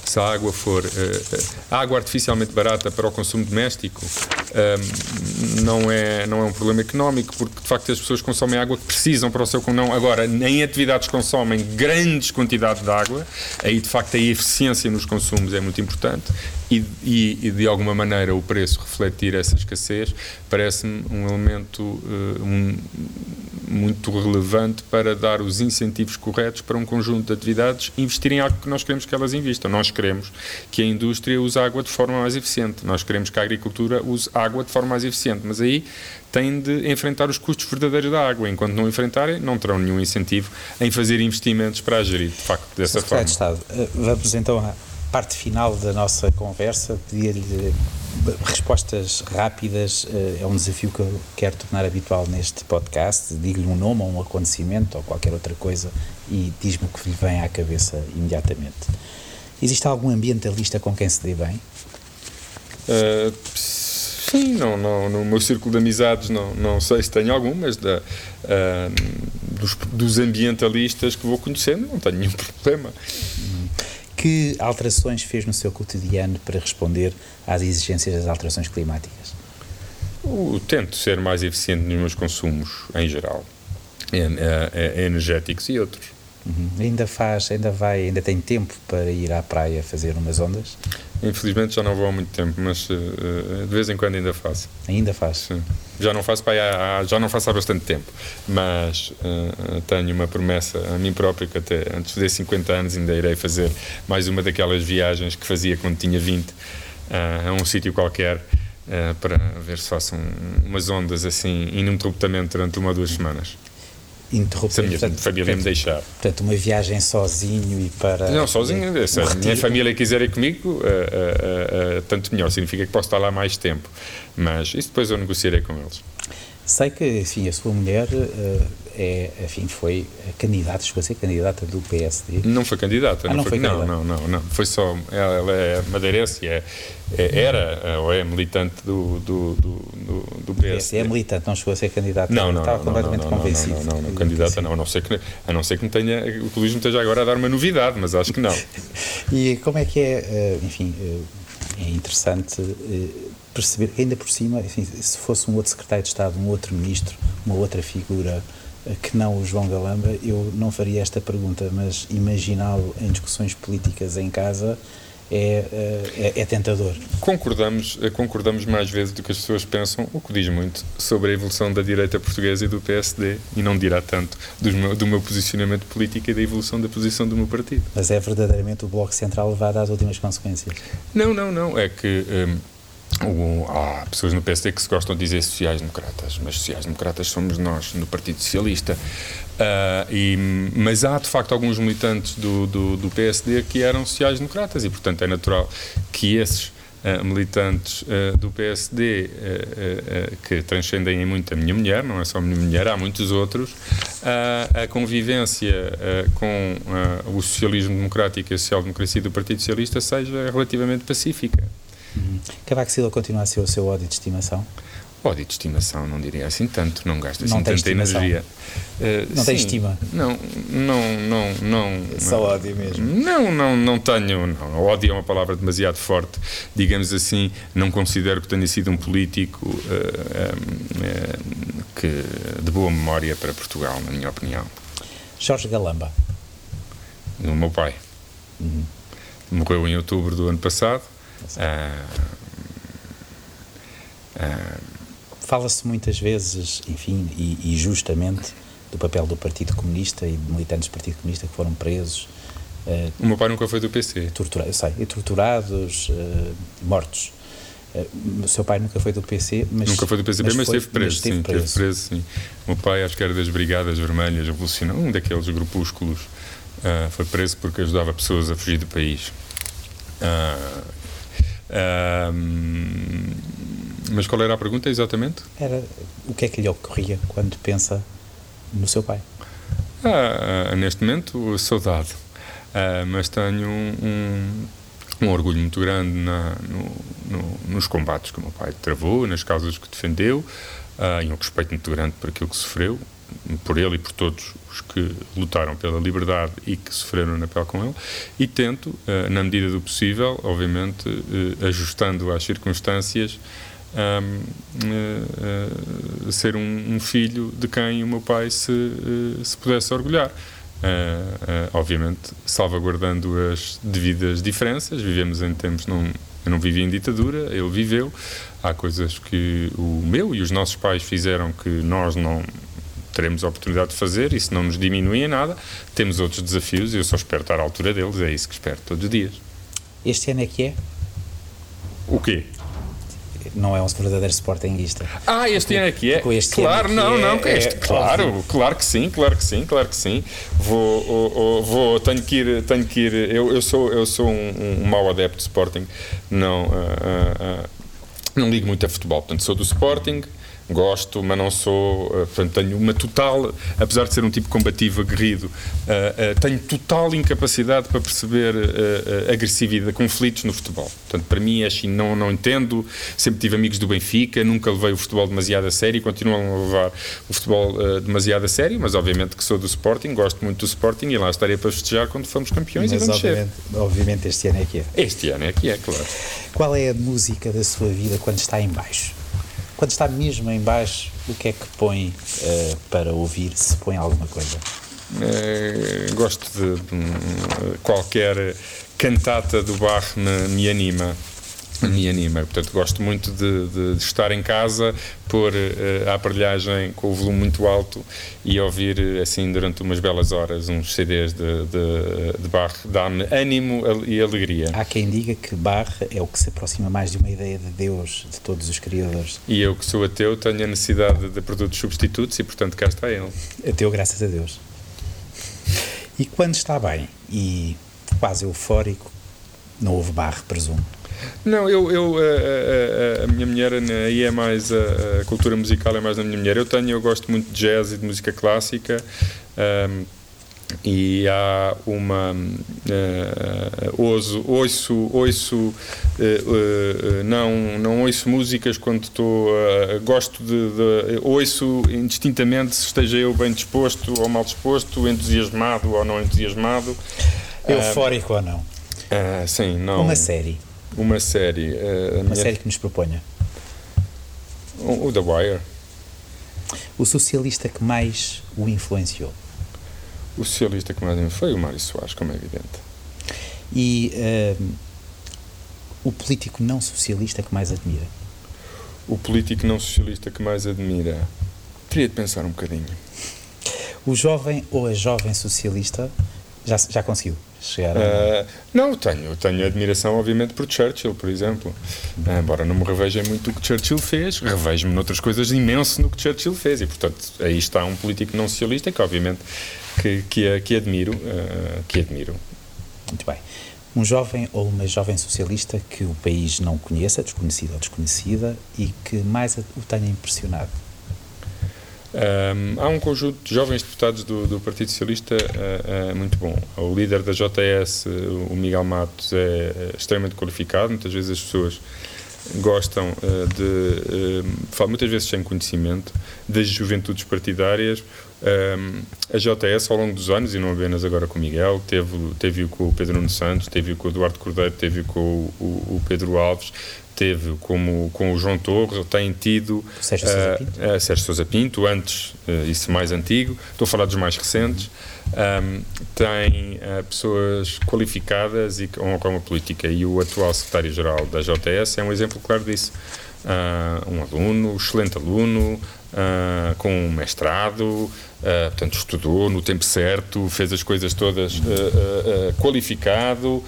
Se a água for uh, água artificialmente barata para o consumo doméstico, um, não, é, não é um problema económico, porque de facto as pessoas consomem água que precisam para o seu não Agora, em atividades consomem grandes quantidades de água, aí de facto a eficiência nos consumos é muito importante e, e, e de alguma maneira o preço refletir essa escassez parece-me um elemento uh, um, muito relevante para dar os incentivos corretos para um conjunto de atividades investir em algo que nós queremos que elas investam. Nós queremos que a indústria use água de forma mais eficiente, nós queremos que a agricultura use água de forma mais eficiente, mas aí têm de enfrentar os custos verdadeiros da água. Enquanto não enfrentarem, não terão nenhum incentivo em fazer investimentos para a gerir, de facto, dessa forma. De Estado, eh, vamos então parte final da nossa conversa, pedir-lhe respostas rápidas eh, é um desafio que eu quero tornar habitual neste podcast. Digo-lhe um nome ou um acontecimento ou qualquer outra coisa e diz-me o que lhe vem à cabeça imediatamente. Existe algum ambientalista com quem se dê bem? Uh, sim, não, não, no meu círculo de amizades não, não sei se tenho algum, mas da, uh, dos, dos ambientalistas que vou conhecendo não tenho nenhum <laughs> problema. Que alterações fez no seu cotidiano para responder às exigências das alterações climáticas? Eu tento ser mais eficiente nos meus consumos, em geral, energéticos e outros. Uhum. Ainda faz, ainda vai, ainda tem tempo para ir à praia fazer umas ondas? Infelizmente já não vou há muito tempo, mas uh, de vez em quando ainda faço. Ainda faz? Sim. Já não faço há, já não faço há bastante tempo, mas uh, tenho uma promessa a mim próprio que até antes de 50 anos ainda irei fazer mais uma daquelas viagens que fazia quando tinha 20 uh, a um sítio qualquer para ver se faço um, umas ondas assim ininterruptamente durante uma ou duas semanas interromper. Se a minha portanto, família portanto, me deixar. Portanto, uma viagem sozinho e para. Não, sozinho, um se a minha família quiser ir comigo, uh, uh, uh, tanto melhor, significa que posso estar lá mais tempo. Mas isso depois eu negociarei com eles. Sei que, enfim, a sua mulher uh, é, enfim, foi candidata, chegou a ser candidata do PSD. Não foi candidata, ah, não, não, foi, não, não, não, não, foi só, ela, é madeirense, é, é, era ou é militante do, do, do, do PSD. É militante, não chegou a ser candidata. Não, não, estava não, completamente não, convencido. Não, não, não, candidata não, a não ser que, a não ser que me tenha, o turismo esteja agora a dar uma novidade, mas acho que não. <laughs> e como é que é, eh, enfim, eh, é interessante perceber que ainda por cima, enfim, se fosse um outro secretário de Estado, um outro ministro, uma outra figura eh, que não o João Galamba, eu não faria esta pergunta, mas imaginá-lo em discussões políticas em casa é, eh, é, é, tentador. Concordamos, eh, concordamos mais vezes do que as pessoas pensam, o que diz muito sobre a evolução da direita portuguesa e do PSD, e não dirá tanto do meu, do meu posicionamento político e da evolução da posição do meu partido. Mas é verdadeiramente o Bloco Central levado às últimas consequências? Não, não, não. É que. Hum, há pessoas no PSD que se gostam de dizer sociais-democratas, mas sociais-democratas somos nós no Partido Socialista. Uh, e, mas há de facto alguns militantes do, do, do PSD que eram sociais-democratas e, portanto, é natural que esses Uh, militantes uh, do PSD uh, que transcendem muito a minha mulher, não é só a minha mulher, há muitos outros, a convivência com o socialismo democrático e a social-democracia do Partido Socialista seja relativamente pacífica. Uhum. Cavaco Silva continua a ser o seu ódio de estimação? Ódio de estimação, não diria assim tanto, não gasta assim não tanta estimação. energia. Uh, não sim, tem estima? Não, não, não, não. Só ódio mesmo? Não, não, não tenho. Não. Ódio é uma palavra demasiado forte. Digamos assim, não considero que tenha sido um político uh, uh, que, de boa memória para Portugal, na minha opinião. Jorge Galamba? O meu pai. Uhum. Morreu em outubro do ano passado. Ah, ah, Fala-se muitas vezes, enfim, e, e, justamente, do papel do Partido Comunista e de militantes do Partido Comunista que foram presos. Uh, o meu pai nunca foi do PC. Tortura, eu sei, e torturados, uh, mortos. Uh, o seu pai nunca foi do PC, mas. Nunca foi do PC, mas, mas foi, esteve preso, mas esteve sim, preso. Esteve preso, sim. O meu pai, acho que era das Brigadas Vermelhas, revolucionou, um daqueles grupúsculos. Uh, foi preso porque ajudava pessoas a fugir do país. Uh, mas qual era a pergunta exatamente? Era o que é que lhe ocorria quando pensa no seu pai? Ah, neste momento, saudade. Ah, mas tenho um, um, um, orgulho muito grande na, no, no, nos combates que o meu pai travou, nas causas que defendeu, ah, e um respeito muito grande por aquilo que sofreu por ele e por todos os que lutaram pela liberdade e que sofreram na pele com ele, e tento, eh, na medida do possível, obviamente, eh, ajustando às circunstâncias, uh, ser um, filho de quem o meu pai se, se pudesse orgulhar. obviamente, salvaguardando as devidas diferenças, vivemos em tempos, não, eu não vivi em ditadura, ele viveu. Há coisas que o meu e os nossos pais fizeram que nós não, teremos a oportunidade de fazer, isso não nos diminui em nada. Temos outros desafios e eu só espero estar à altura deles, é isso que espero todos os dias. Este ano é que é? O quê? Não é um verdadeiro sportinguista. Ah, este ano é que é? Este claro, é não, é, não, que é este, é, claro, óbvio. claro que sim, claro que sim, claro que sim. Vou, vou, tenho que ir, tenho que ir. Eu, eu sou, eu sou um, um mau adepto de Sporting, não, uh, uh, uh, não ligo muito a futebol, portanto sou do Sporting gosto, mas não sou. Uh, portanto, tenho uma total, apesar de ser um tipo combativo, aguerrido, uh, uh, tenho total incapacidade para perceber agressividade, conflitos no futebol. Portanto, para mim, assim, não, não entendo. Sempre tive amigos do Benfica, nunca levei o futebol demasiado a sério, continuo a levar o futebol demasiado a sério, mas obviamente que sou do Sporting, gosto muito do Sporting e lá estarei para festejar quando formos campeões mas e vamos obviamente, ser. Obviamente, este ano é que é. Este ano é que é, claro. Qual é a música da sua vida quando está em baixo? Quando está mesmo em baixo, o que é que põe uh, para ouvir, se põe alguma coisa? Uh, gosto de, de, qualquer cantata do Bach me, me anima me anima. Portanto, gosto muito de, de, de estar em casa, pôr uh, a aparelhagem com o volume muito alto e ouvir, uh, assim, durante umas belas horas, uns CDs de, de, de Bach. Dá-me ânimo e alegria. Há quem diga que Bach é o que se aproxima mais de uma ideia de Deus, de todos os criadores. E eu, que sou ateu, tenho a necessidade de produtos substitutos e, portanto, cá está ele. Ateu, graças a Deus. E quando está bem e quase eufórico, não houve Bach, presumo. Não, eu, eu a, a, a, minha mulher aí é mais a, a, cultura musical é mais da minha mulher. Eu tenho, eu gosto muito de jazz e de música clássica. Um, e há uma uh, ouço, ouço, ouço uh, uh, não, não ouço músicas quando estou gosto de, de ouço indistintamente se esteja eu bem disposto ou mal disposto entusiasmado ou não entusiasmado eufórico ou não sim, não uma série uma série. Uh, uma minha... série que nos proponha. O, o The Wire. O socialista que mais o influenciou? O socialista que mais foi o Mário Soares, como é evidente. E uh, o político não socialista que mais admira? O político não socialista que mais admira? Teria de pensar um bocadinho. O jovem ou a jovem socialista já, já conseguiu? Chegar a... Uh, não, tenho, tenho admiração, obviamente, por Churchill, por exemplo. Uh, embora não me reveja muito o que Churchill fez, revejo-me noutras coisas imenso no que Churchill fez. E, portanto, aí está um político não socialista que, obviamente, que, que, que admiro. Uh, que admiro. Muito bem. Um jovem ou uma jovem socialista que o país não conheça, desconhecido ou desconhecida, e que mais o tenha impressionado? Um, há um conjunto de jovens deputados do, do Partido Socialista uh, uh, muito bom. O líder da JS, o Miguel Matos, é, é extremamente qualificado. Muitas vezes as pessoas gostam uh, de. Uh, muitas vezes sem conhecimento das juventudes partidárias. Um, a JS, ao longo dos anos, e não apenas agora com o Miguel, teve, teve com o Pedro Nuno Santos, teve com o Eduardo Cordeiro, teve com o, o, o Pedro Alves, teve como com o João Torres, tem tido Sérgio Sousa Pinto, uh, Sérgio Sousa Pinto antes, uh, isso mais antigo, estou a falar dos mais recentes, um, tem pessoas qualificadas e com, com a política. E o atual secretário-geral da JS é um exemplo claro disso. um aluno, excelente aluno, com um mestrado, Uh, portanto, estudou no tempo certo, fez as coisas todas uh, uh, qualificado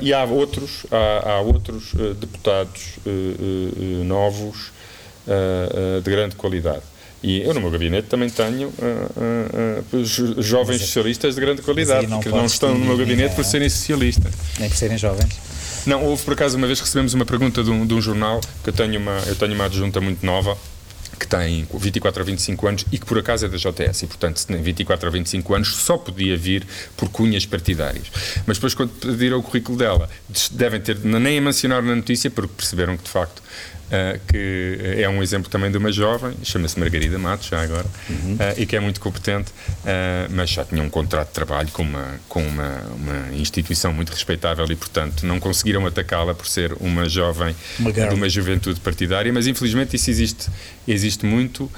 e há outros, há, há outros deputados novos de grande qualidade. E eu no meu gabinete também tenho jovens socialistas de grande qualidade, não que não estão no meu gabinete por serem socialistas. Nem por serem jovens. Não, houve por acaso uma vez que recebemos uma pergunta de um, de um jornal, que eu tenho uma, eu tenho uma adjunta muito nova, que tem 24 a 25 anos e que por acaso é da JS e, portanto, se tem 24 a 25 anos, só podia vir por cunhas partidárias. Mas depois, quando pediram o currículo dela, devem ter nem a mencionar na notícia, porque perceberam que, de facto, Uh, que é um exemplo também de uma jovem, chama-se Margarida Matos, já agora, uhum. uh, e que é muito competente, uh, mas já tinha um contrato de trabalho com uma, com uma, uma instituição muito respeitável e, portanto, não conseguiram atacá-la por ser uma jovem uma de uma juventude partidária, mas infelizmente isso existe, existe muito.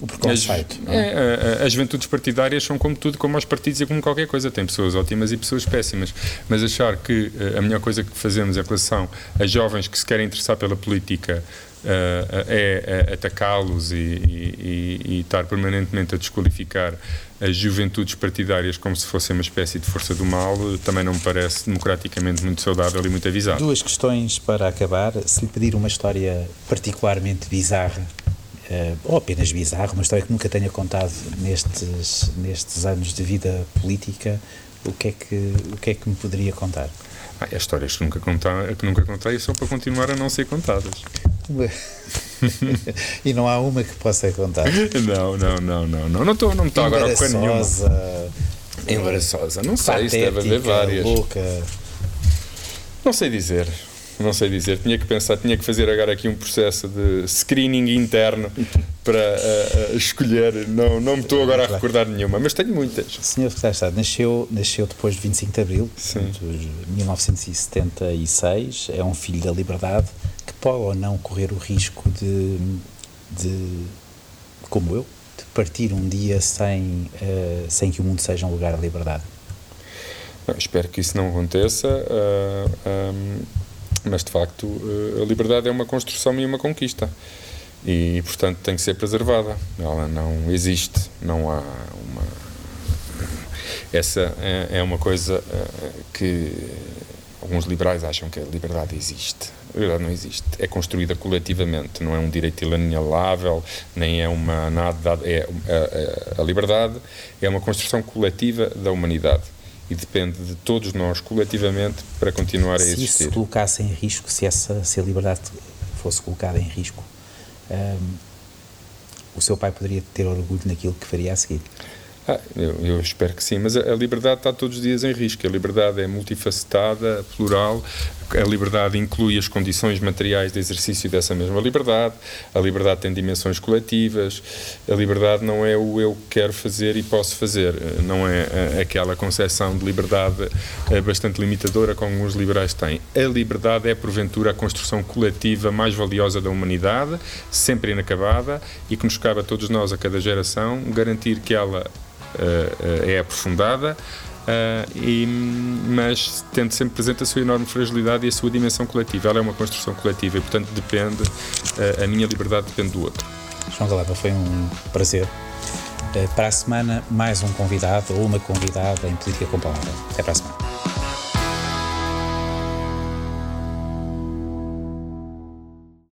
O preconceito. As, é, as juventudes partidárias são como tudo, como os partidos e como qualquer coisa, tem pessoas ótimas e pessoas péssimas, mas achar que a melhor coisa que fazemos em relação a jovens que se querem interessar pela política política uh, é, é atacá-los e, e, e, estar permanentemente a desqualificar as juventudes partidárias como se fossem uma espécie de força do mal, também não me parece democraticamente muito saudável e muito avisado. Duas questões para acabar. Se lhe pedir uma história particularmente bizarra, uh, ou apenas bizarra, uma história que nunca tenha contado nestes, nestes anos de vida política, o que é que, o que, é que me poderia contar? Ah, histórias que nunca, contei, que nunca contei só para continuar a não ser contadas. <laughs> e não há uma que possa contar? Não, não, não, não. Não estou não estou agora a nenhuma. Embaraçosa. Não sei, se deve haver várias. Louca. Não sei dizer não sei dizer. Tinha que pensar, tinha que fazer agora aqui um processo de screening interno para uh, escolher. Não, não me estou agora a recordar nenhuma, mas tenho muitas. O senhor Secretário de Estado nasceu, nasceu depois de 25 de Abril, de 1976, é um filho da liberdade que pode ou não correr o risco de, de como eu, de partir um dia sem, uh, sem que o mundo seja um lugar de liberdade? Espero que isso não aconteça, uh, um, mas de facto uh, a liberdade é uma construção e uma conquista e portanto tem que ser preservada. Ela não existe, não há uma. Essa é, é uma coisa que alguns liberais acham que a liberdade existe. A liberdade não existe. É construída coletivamente, não é um direito inanielável, nem é uma nada. É, a liberdade é uma construção coletiva da humanidade e depende de todos nós coletivamente para continuar a existir. Se isso colocasse em risco, se essa se a liberdade fosse colocada em risco, um, o seu pai poderia ter orgulho naquilo que faria a seguir? Ah, eu, eu, espero que sim, mas a, a, liberdade está todos os dias em risco. A liberdade é multifacetada, plural. A liberdade inclui as condições materiais de exercício dessa mesma liberdade. A liberdade tem dimensões coletivas. A liberdade não é o eu quero fazer e posso fazer. Não é aquela concepção de liberdade eh, bastante limitadora como alguns liberais têm. A liberdade é, porventura, a construção coletiva mais valiosa da humanidade, sempre inacabada e que nos cabe a todos nós, a cada geração, garantir que ela uh, é aprofundada, uh, e, mas tendo sempre presente a sua enorme fragilidade e a sua dimensão coletiva. Ela é uma construção coletiva e, portanto, depende, a minha liberdade depende do outro. João Galeba, foi um prazer. Para a semana, mais um convidado ou uma convidada em Política com Palavra. Até para a semana.